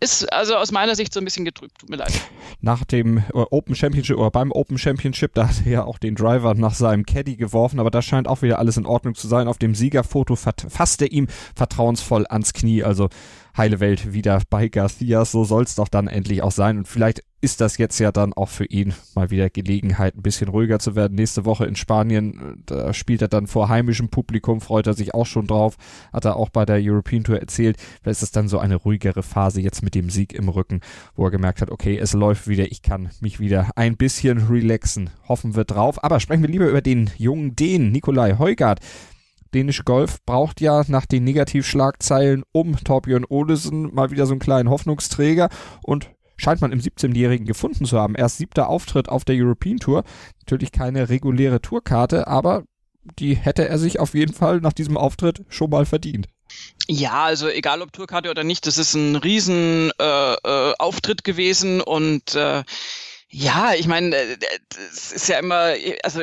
Ist also aus meiner Sicht so ein bisschen getrübt, tut mir leid. Nach dem äh, Open Championship oder beim Open Championship, da hat er ja auch den Driver nach seinem Caddy geworfen, aber da scheint auch wieder alles in Ordnung zu sein. Auf dem Siegerfoto fasst er ihm vertrauensvoll ans Knie, also heile Welt wieder bei Garcia. So soll es doch dann endlich auch sein. Und vielleicht ist das jetzt ja dann auch für ihn mal wieder Gelegenheit, ein bisschen ruhiger zu werden. Nächste Woche in Spanien, da spielt er dann vor heimischem Publikum, freut er sich auch schon drauf. Hat er auch bei der European Tour erzählt. Vielleicht ist es dann so eine ruhigere Phase jetzt mit dem Sieg im Rücken, wo er gemerkt hat, okay, es läuft wieder, ich kann mich wieder ein bisschen relaxen. Hoffen wir drauf. Aber sprechen wir lieber über den jungen Dänen, Nikolai Heugart dänische Golf braucht ja nach den Negativschlagzeilen um Torbjörn Olesen mal wieder so einen kleinen Hoffnungsträger und scheint man im 17-Jährigen gefunden zu haben. Erst siebter Auftritt auf der European Tour. Natürlich keine reguläre Tourkarte, aber die hätte er sich auf jeden Fall nach diesem Auftritt schon mal verdient. Ja, also egal ob Tourkarte oder nicht, das ist ein riesen äh, äh, Auftritt gewesen und äh, ja, ich meine, es ist ja immer, also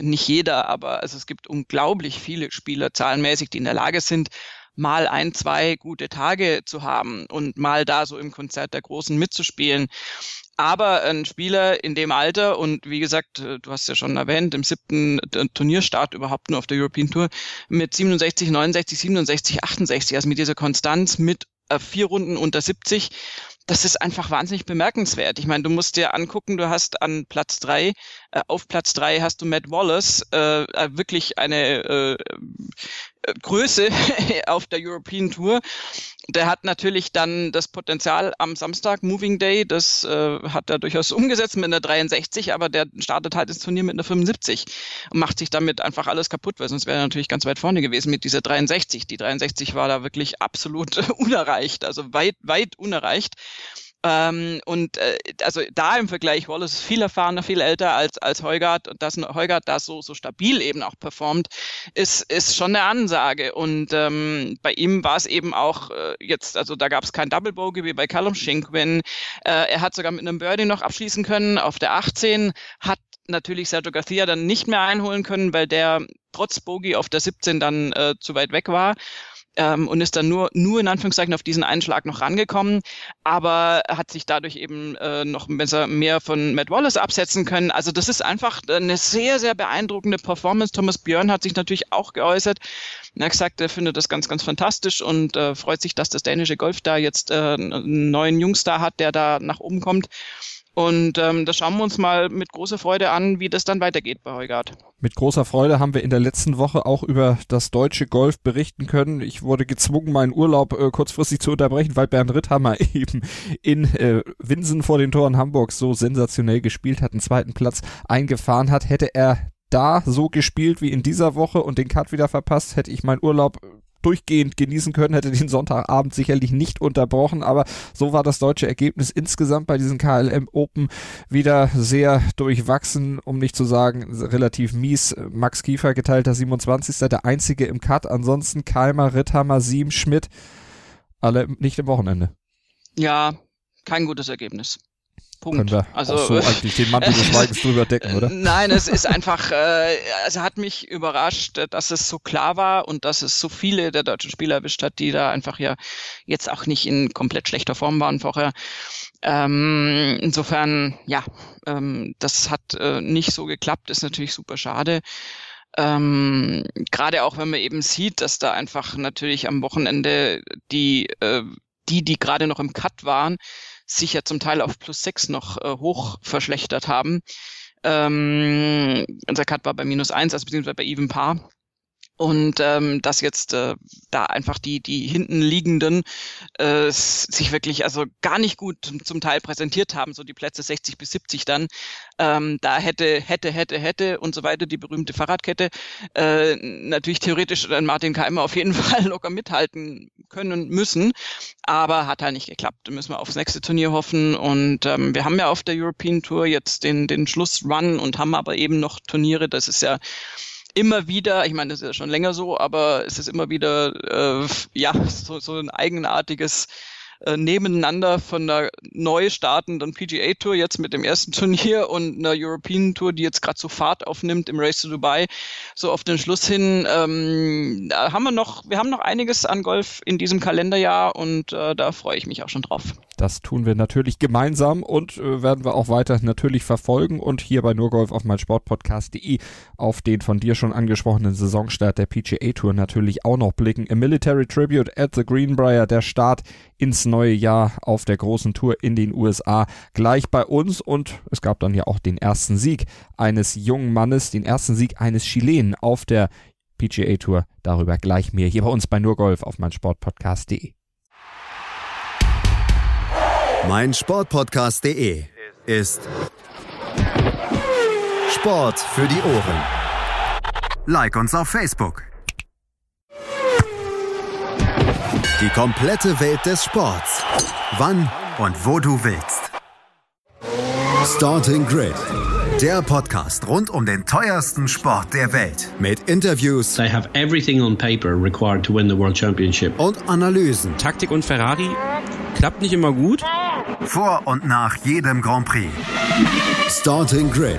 nicht jeder, aber also es gibt unglaublich viele Spieler zahlenmäßig, die in der Lage sind, mal ein, zwei gute Tage zu haben und mal da so im Konzert der Großen mitzuspielen. Aber ein Spieler in dem Alter und wie gesagt, äh, du hast ja schon erwähnt, im siebten äh, Turnierstart überhaupt nur auf der European Tour mit 67, 69, 67, 68, also mit dieser Konstanz mit äh, vier Runden unter 70, das ist einfach wahnsinnig bemerkenswert. Ich meine, du musst dir angucken, du hast an Platz drei, auf Platz drei hast du Matt Wallace, äh, äh wirklich eine äh, äh, Größe auf der European Tour. Der hat natürlich dann das Potenzial am Samstag, Moving Day, das äh, hat er durchaus umgesetzt mit einer 63, aber der startet halt das Turnier mit einer 75 und macht sich damit einfach alles kaputt, weil sonst wäre er natürlich ganz weit vorne gewesen mit dieser 63. Die 63 war da wirklich absolut unerreicht, also weit, weit unerreicht. Ähm, und äh, also da im Vergleich, Wallace ist viel erfahrener, viel älter als, als Heugart und dass Heugart da so, so stabil eben auch performt, ist, ist schon eine Ansage. Und ähm, bei ihm war es eben auch äh, jetzt, also da gab es kein Double Bogey wie bei Callum Shinkwin. Äh, er hat sogar mit einem Birdie noch abschließen können auf der 18, hat natürlich Sergio Garcia dann nicht mehr einholen können, weil der trotz Bogey auf der 17 dann äh, zu weit weg war ähm, und ist dann nur, nur in Anführungszeichen auf diesen Einschlag noch rangekommen, aber hat sich dadurch eben äh, noch besser mehr von Matt Wallace absetzen können. Also das ist einfach eine sehr, sehr beeindruckende Performance. Thomas Björn hat sich natürlich auch geäußert. Er hat gesagt, er findet das ganz, ganz fantastisch und äh, freut sich, dass das dänische Golf da jetzt äh, einen neuen Jungstar hat, der da nach oben kommt. Und ähm, da schauen wir uns mal mit großer Freude an, wie das dann weitergeht bei Heugard. Mit großer Freude haben wir in der letzten Woche auch über das deutsche Golf berichten können. Ich wurde gezwungen, meinen Urlaub äh, kurzfristig zu unterbrechen, weil Bernd Ritthammer eben in äh, Winsen vor den Toren Hamburgs so sensationell gespielt hat, einen zweiten Platz eingefahren hat. Hätte er da so gespielt wie in dieser Woche und den Cut wieder verpasst, hätte ich meinen Urlaub durchgehend genießen können, hätte den Sonntagabend sicherlich nicht unterbrochen, aber so war das deutsche Ergebnis insgesamt bei diesen KLM Open wieder sehr durchwachsen, um nicht zu sagen relativ mies. Max Kiefer geteilter 27. der einzige im Cut, ansonsten Keimer, Ritthammer, Siem, Schmidt, alle nicht im Wochenende. Ja, kein gutes Ergebnis. Punkt. Können wir also, so eigentlich den Mantel des Schweigens drüber decken, oder? Nein, es ist einfach, äh, also hat mich überrascht, dass es so klar war und dass es so viele der deutschen Spieler erwischt hat, die da einfach ja jetzt auch nicht in komplett schlechter Form waren vorher. Ähm, insofern, ja, ähm, das hat äh, nicht so geklappt, ist natürlich super schade. Ähm, Gerade auch, wenn man eben sieht, dass da einfach natürlich am Wochenende die, äh, die, die gerade noch im Cut waren, sich ja zum Teil auf plus sechs noch äh, hoch verschlechtert haben. Ähm, unser Cut war bei minus eins, also beziehungsweise bei even par und ähm, dass jetzt äh, da einfach die die hinten liegenden äh, sich wirklich also gar nicht gut zum Teil präsentiert haben so die Plätze 60 bis 70 dann ähm, da hätte hätte hätte hätte und so weiter die berühmte Fahrradkette äh, natürlich theoretisch dann Martin Keimer auf jeden Fall locker mithalten können müssen aber hat halt nicht geklappt. Da müssen wir aufs nächste Turnier hoffen und ähm, wir haben ja auf der European Tour jetzt den den Schlussrun und haben aber eben noch Turniere. Das ist ja immer wieder, ich meine, das ist ja schon länger so, aber es ist immer wieder, äh, ja, so, so ein eigenartiges äh, nebeneinander von einer neu startenden PGA Tour jetzt mit dem ersten Turnier und einer European Tour, die jetzt gerade so Fahrt aufnimmt im Race to Dubai, so auf den Schluss hin. Ähm, da haben wir noch, wir haben noch einiges an Golf in diesem Kalenderjahr und äh, da freue ich mich auch schon drauf. Das tun wir natürlich gemeinsam und äh, werden wir auch weiter natürlich verfolgen und hier bei nurgolf auf meinsportpodcast.de auf den von dir schon angesprochenen Saisonstart der PGA Tour natürlich auch noch blicken. Im Military Tribute at the Greenbrier, der Start ins neue Jahr auf der großen Tour in den USA gleich bei uns und es gab dann ja auch den ersten Sieg eines jungen Mannes, den ersten Sieg eines Chilenen auf der PGA Tour. Darüber gleich mehr hier bei uns bei Nurgolf auf meinsportpodcast.de mein Sportpodcast.de ist Sport für die Ohren. Like uns auf Facebook. Die komplette Welt des Sports. Wann und wo du willst. Starting Grid. Der Podcast rund um den teuersten Sport der Welt. Mit Interviews. They have everything on paper required to win the World Championship. Und Analysen. Taktik und Ferrari klappt nicht immer gut. Vor und nach jedem Grand Prix. Starting Grid.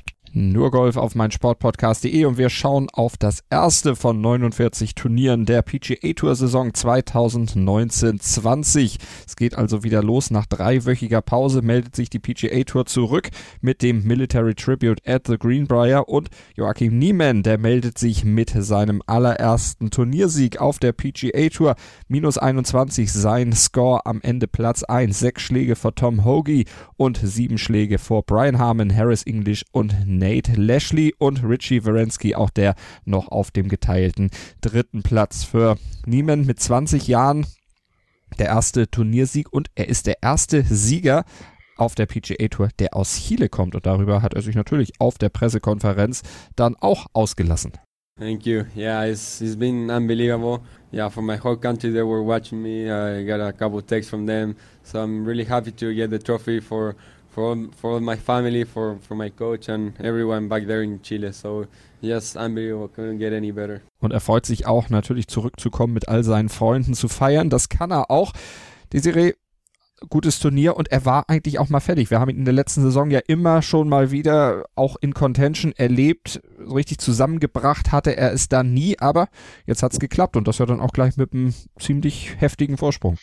Nur Golf auf mein Sportpodcast.de und wir schauen auf das erste von 49 Turnieren der PGA Tour Saison 2019-20. Es geht also wieder los. Nach dreiwöchiger Pause meldet sich die PGA Tour zurück mit dem Military Tribute at the Greenbrier und Joachim Niemann, der meldet sich mit seinem allerersten Turniersieg auf der PGA Tour. Minus 21 sein Score am Ende Platz 1. Sechs Schläge vor Tom Hoagie und sieben Schläge vor Brian Harmon, Harris English und Nate Lashley und Richie Werensky, auch der noch auf dem geteilten dritten Platz für Niemann mit 20 Jahren. Der erste Turniersieg und er ist der erste Sieger auf der PGA Tour, der aus Chile kommt. Und darüber hat er sich natürlich auf der Pressekonferenz dann auch ausgelassen. Thank you. Yeah, it's, it's been unbelievable. Yeah, for my whole country, they were watching me. I got a couple texts from them. So I'm really happy to get the trophy for for for my family, for for my coach and everyone back there in Chile. So yes, unbelievable. Couldn't get any better. Und er freut sich auch natürlich zurückzukommen, mit all seinen Freunden zu feiern. Das kann er auch. Desiree, gutes Turnier und er war eigentlich auch mal fertig. Wir haben ihn in der letzten Saison ja immer schon mal wieder auch in Contention erlebt, richtig zusammengebracht hatte er es da nie, aber jetzt hat es geklappt und das ja dann auch gleich mit einem ziemlich heftigen Vorsprung.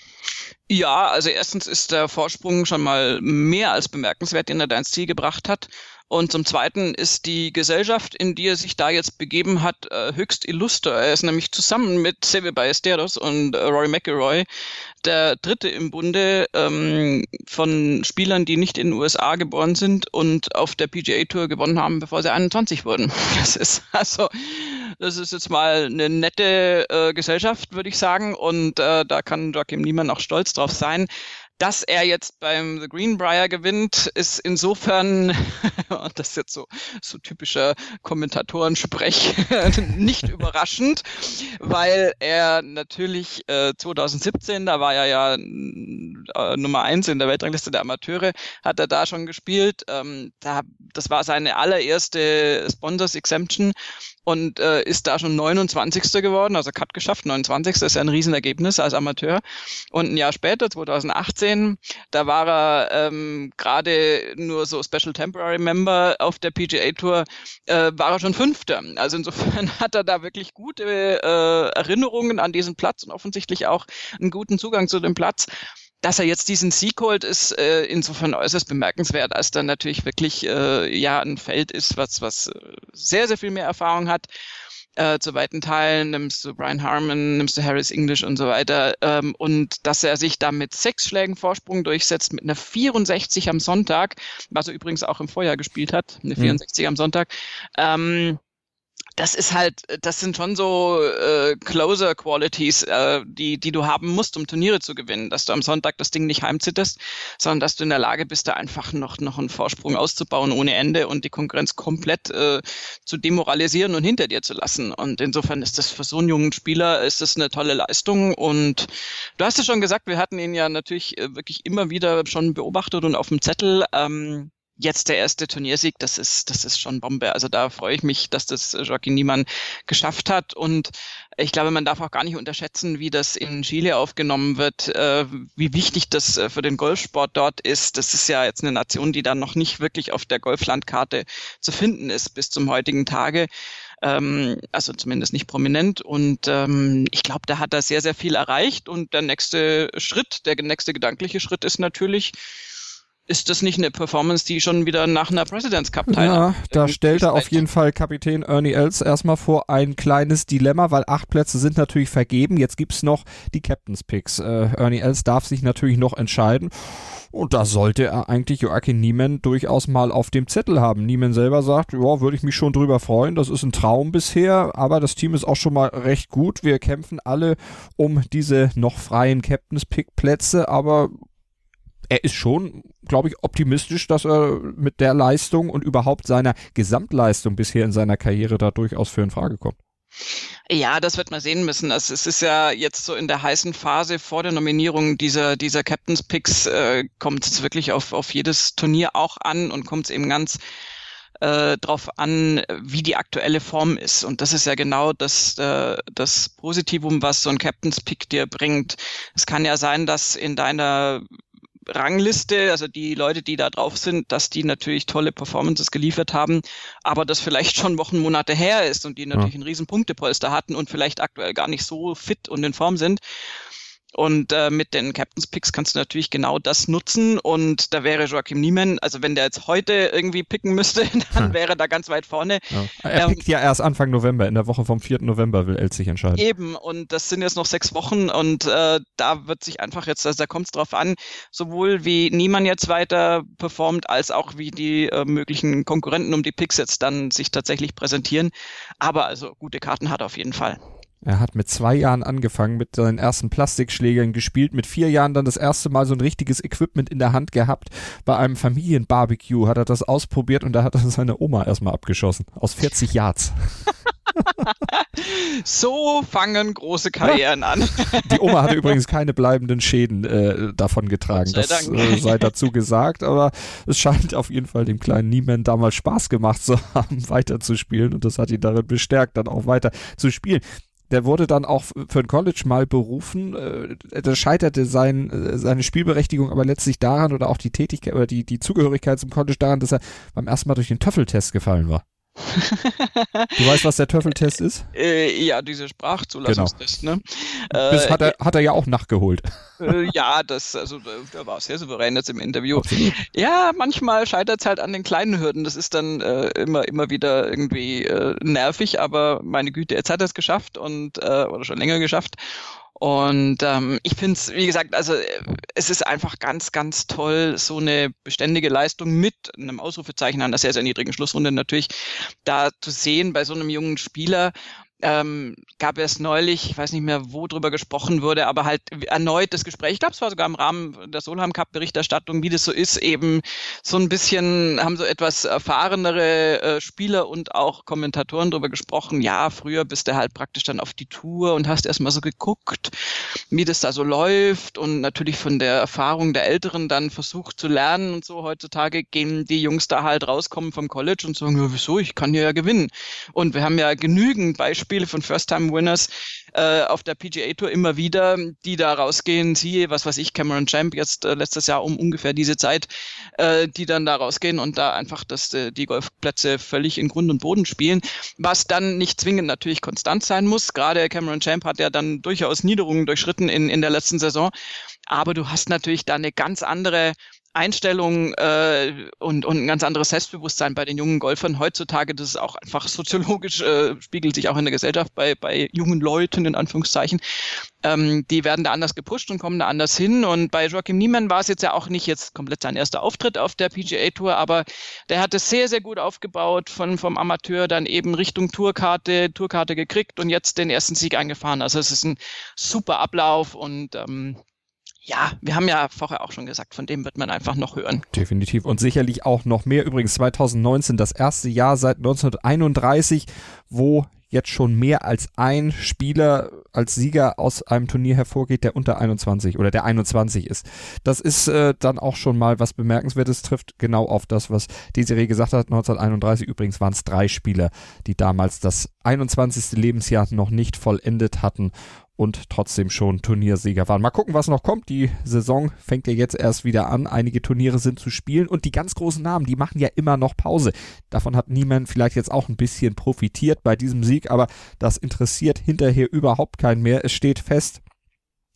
Ja, also erstens ist der Vorsprung schon mal mehr als bemerkenswert, den er da ins Ziel gebracht hat. Und zum Zweiten ist die Gesellschaft, in die er sich da jetzt begeben hat, äh, höchst illuster. Er ist nämlich zusammen mit Seve Ballesteros und äh, Rory McIlroy der dritte im Bunde ähm, von Spielern, die nicht in den USA geboren sind und auf der PGA Tour gewonnen haben, bevor sie 21 wurden. Das ist also, das ist jetzt mal eine nette äh, Gesellschaft, würde ich sagen. Und äh, da kann Joachim Niemann auch stolz drauf sein. Dass er jetzt beim The Greenbrier gewinnt, ist insofern, das ist jetzt so, so typischer Kommentatorensprech, nicht überraschend, weil er natürlich äh, 2017, da war er ja äh, Nummer eins in der Weltrangliste der Amateure, hat er da schon gespielt. Ähm, da, das war seine allererste Sponsors Exemption und äh, ist da schon 29. geworden, also Cut geschafft, 29. ist ja ein Riesenergebnis als Amateur. Und ein Jahr später, 2018, da war er ähm, gerade nur so Special Temporary Member auf der PGA Tour, äh, war er schon Fünfter. Also insofern hat er da wirklich gute äh, Erinnerungen an diesen Platz und offensichtlich auch einen guten Zugang zu dem Platz dass er jetzt diesen Sieg holt, ist äh, insofern äußerst bemerkenswert, als dann natürlich wirklich äh, ja ein Feld ist, was, was äh, sehr, sehr viel mehr Erfahrung hat. Äh, zu weiten Teilen nimmst du Brian Harmon, nimmst du Harris English und so weiter. Ähm, und dass er sich da mit sechs Schlägen Vorsprung durchsetzt, mit einer 64 am Sonntag, was er übrigens auch im Vorjahr gespielt hat, eine 64 mhm. am Sonntag. Ähm, das ist halt, das sind schon so äh, Closer Qualities, äh, die, die du haben musst, um Turniere zu gewinnen. Dass du am Sonntag das Ding nicht heimzitterst, sondern dass du in der Lage bist, da einfach noch, noch einen Vorsprung auszubauen ohne Ende und die Konkurrenz komplett äh, zu demoralisieren und hinter dir zu lassen. Und insofern ist das für so einen jungen Spieler ist das eine tolle Leistung. Und du hast es schon gesagt, wir hatten ihn ja natürlich äh, wirklich immer wieder schon beobachtet und auf dem Zettel. Ähm, jetzt der erste Turniersieg, das ist, das ist schon Bombe. Also da freue ich mich, dass das Joaquin Niemann geschafft hat. Und ich glaube, man darf auch gar nicht unterschätzen, wie das in Chile aufgenommen wird, äh, wie wichtig das äh, für den Golfsport dort ist. Das ist ja jetzt eine Nation, die da noch nicht wirklich auf der Golflandkarte zu finden ist bis zum heutigen Tage ähm, also zumindest nicht prominent. Und ähm, ich glaube, da hat er sehr, sehr viel erreicht. Und der nächste Schritt, der nächste gedankliche Schritt ist natürlich, ist das nicht eine Performance, die schon wieder nach einer President's Cup teilnimmt? Ja, da stellt er auf jeden Fall Kapitän Ernie Els erstmal vor ein kleines Dilemma, weil acht Plätze sind natürlich vergeben. Jetzt gibt's noch die Captain's Picks. Äh, Ernie Els darf sich natürlich noch entscheiden. Und da sollte er eigentlich Joachim Niemann durchaus mal auf dem Zettel haben. Niemann selber sagt, ja, würde ich mich schon drüber freuen. Das ist ein Traum bisher, aber das Team ist auch schon mal recht gut. Wir kämpfen alle um diese noch freien Captain's Pick Plätze, aber er ist schon, glaube ich, optimistisch, dass er mit der Leistung und überhaupt seiner Gesamtleistung bisher in seiner Karriere da durchaus für in Frage kommt. Ja, das wird man sehen müssen. Also es ist ja jetzt so in der heißen Phase vor der Nominierung dieser, dieser Captain's Picks, äh, kommt es wirklich auf, auf jedes Turnier auch an und kommt es eben ganz äh, drauf an, wie die aktuelle Form ist. Und das ist ja genau das, äh, das Positivum, was so ein Captain's Pick dir bringt. Es kann ja sein, dass in deiner Rangliste, also die Leute, die da drauf sind, dass die natürlich tolle Performances geliefert haben, aber das vielleicht schon Wochen, Monate her ist und die natürlich ja. einen riesen Punktepolster hatten und vielleicht aktuell gar nicht so fit und in Form sind. Und äh, mit den Captain's Picks kannst du natürlich genau das nutzen. Und da wäre Joachim Niemann, also wenn der jetzt heute irgendwie picken müsste, dann hm. wäre er da ganz weit vorne. Ja. Er ähm, pickt ja erst Anfang November, in der Woche vom 4. November will El sich entscheiden. Eben, und das sind jetzt noch sechs Wochen und äh, da wird sich einfach jetzt, also da kommt es drauf an, sowohl wie Niemann jetzt weiter performt, als auch wie die äh, möglichen Konkurrenten um die Picks jetzt dann sich tatsächlich präsentieren. Aber also gute Karten hat er auf jeden Fall. Er hat mit zwei Jahren angefangen, mit seinen ersten Plastikschlägern gespielt, mit vier Jahren dann das erste Mal so ein richtiges Equipment in der Hand gehabt. Bei einem Familienbarbecue hat er das ausprobiert und da hat er seine Oma erstmal abgeschossen. Aus 40 Yards. so fangen große Karrieren an. Die Oma hatte übrigens keine bleibenden Schäden äh, davon getragen. Sei das äh, sei dazu gesagt, aber es scheint auf jeden Fall dem kleinen Niemann damals Spaß gemacht zu haben, weiterzuspielen und das hat ihn darin bestärkt, dann auch weiter zu spielen. Der wurde dann auch für ein College mal berufen. Äh, da scheiterte sein, äh, seine Spielberechtigung aber letztlich daran oder auch die Tätigkeit oder die, die Zugehörigkeit zum College daran, dass er beim ersten Mal durch den Töffeltest gefallen war du weißt, was der Töffeltest ist? Äh, ja, diese Sprachzulassungstest, genau. ne? Das hat er, hat er ja auch nachgeholt. Äh, ja, das, also da war sehr souverän jetzt im Interview. Absolut. Ja, manchmal scheitert es halt an den kleinen Hürden. Das ist dann äh, immer, immer wieder irgendwie äh, nervig, aber meine Güte, jetzt hat er es geschafft und äh, oder schon länger geschafft. Und ähm, ich finde es, wie gesagt, also es ist einfach ganz, ganz toll, so eine beständige Leistung mit einem Ausrufezeichen an der sehr, sehr niedrigen Schlussrunde natürlich da zu sehen bei so einem jungen Spieler ähm, gab es neulich, ich weiß nicht mehr, wo drüber gesprochen wurde, aber halt erneut das Gespräch, ich glaube, es war sogar im Rahmen der Solheim Cup Berichterstattung, wie das so ist, eben so ein bisschen haben so etwas erfahrenere äh, Spieler und auch Kommentatoren drüber gesprochen, ja, früher bist du halt praktisch dann auf die Tour und hast erstmal so geguckt, wie das da so läuft und natürlich von der Erfahrung der Älteren dann versucht zu lernen und so. Heutzutage gehen die Jungs da halt rauskommen vom College und sagen, ja, wieso, ich kann hier ja gewinnen. Und wir haben ja genügend Beispiele Beispiele von First-Time-Winners äh, auf der PGA Tour immer wieder, die da rausgehen, siehe, was weiß ich, Cameron Champ jetzt äh, letztes Jahr um ungefähr diese Zeit, äh, die dann da rausgehen und da einfach das, äh, die Golfplätze völlig in Grund und Boden spielen, was dann nicht zwingend natürlich konstant sein muss. Gerade Cameron Champ hat ja dann durchaus Niederungen durchschritten in, in der letzten Saison. Aber du hast natürlich da eine ganz andere Einstellung äh, und, und ein ganz anderes Selbstbewusstsein bei den jungen Golfern heutzutage. Das ist auch einfach soziologisch, äh, spiegelt sich auch in der Gesellschaft bei, bei jungen Leuten in Anführungszeichen. Ähm, die werden da anders gepusht und kommen da anders hin. Und bei Joachim Niemann war es jetzt ja auch nicht jetzt komplett sein erster Auftritt auf der PGA Tour, aber der hat es sehr, sehr gut aufgebaut von, vom Amateur dann eben Richtung Tourkarte, Tourkarte gekriegt und jetzt den ersten Sieg eingefahren. Also es ist ein super Ablauf und ähm, ja, wir haben ja vorher auch schon gesagt, von dem wird man einfach noch hören. Definitiv und sicherlich auch noch mehr. Übrigens 2019 das erste Jahr seit 1931, wo jetzt schon mehr als ein Spieler als Sieger aus einem Turnier hervorgeht, der unter 21 oder der 21 ist. Das ist äh, dann auch schon mal was Bemerkenswertes, trifft genau auf das, was Desiree gesagt hat. 1931 übrigens waren es drei Spieler, die damals das 21. Lebensjahr noch nicht vollendet hatten und trotzdem schon Turniersieger waren. Mal gucken, was noch kommt. Die Saison fängt ja jetzt erst wieder an. Einige Turniere sind zu spielen und die ganz großen Namen, die machen ja immer noch Pause. Davon hat niemand vielleicht jetzt auch ein bisschen profitiert bei diesem Sieg, aber das interessiert hinterher überhaupt keinen mehr. Es steht fest,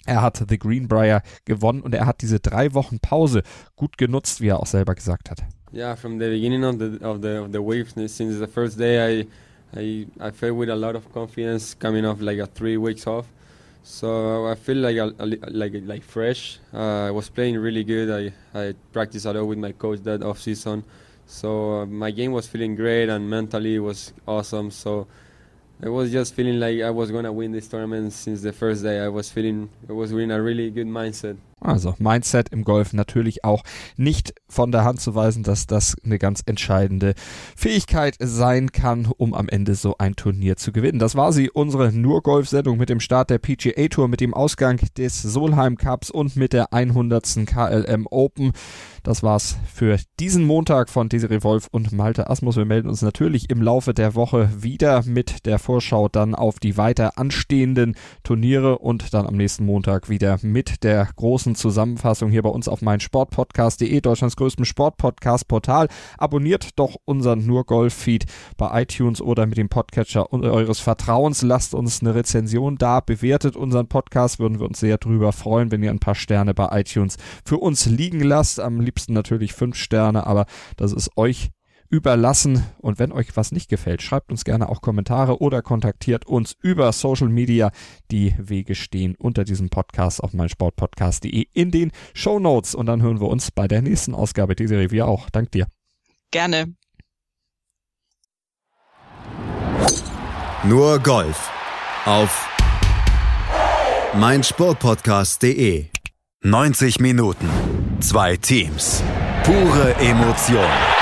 er hat The Greenbrier gewonnen und er hat diese drei Wochen Pause gut genutzt, wie er auch selber gesagt hat. Yeah, from the beginning of the of the of the waves, since the first day, I I I felt with a lot of confidence coming off like a three weeks off. So I feel like a, a, like like fresh. Uh, I was playing really good. I I practiced a lot with my coach that off season. So uh, my game was feeling great and mentally it was awesome. So I was just feeling like I was gonna win this tournament since the first day. I was feeling I was in a really good mindset. Also Mindset im Golf natürlich auch nicht von der Hand zu weisen, dass das eine ganz entscheidende Fähigkeit sein kann, um am Ende so ein Turnier zu gewinnen. Das war sie, unsere Nur-Golf-Sendung mit dem Start der PGA Tour, mit dem Ausgang des Solheim Cups und mit der 100. KLM Open. Das war's für diesen Montag von Desiree Wolf und Malte Asmus. Wir melden uns natürlich im Laufe der Woche wieder mit der Vorschau dann auf die weiter anstehenden Turniere und dann am nächsten Montag wieder mit der großen kurzen Zusammenfassung hier bei uns auf meinsportpodcast.de, Deutschlands größtem Sportpodcast-Portal. Abonniert doch unseren Nur Golf-Feed bei iTunes oder mit dem Podcatcher eures Vertrauens. Lasst uns eine Rezension da, bewertet unseren Podcast, würden wir uns sehr drüber freuen, wenn ihr ein paar Sterne bei iTunes für uns liegen lasst. Am liebsten natürlich fünf Sterne, aber das ist euch überlassen. Und wenn euch was nicht gefällt, schreibt uns gerne auch Kommentare oder kontaktiert uns über Social Media. Die Wege stehen unter diesem Podcast auf meinsportpodcast.de in den Show Notes. Und dann hören wir uns bei der nächsten Ausgabe dieser Review auch. Dank dir. Gerne. Nur Golf auf meinsportpodcast.de 90 Minuten, zwei Teams, pure Emotion.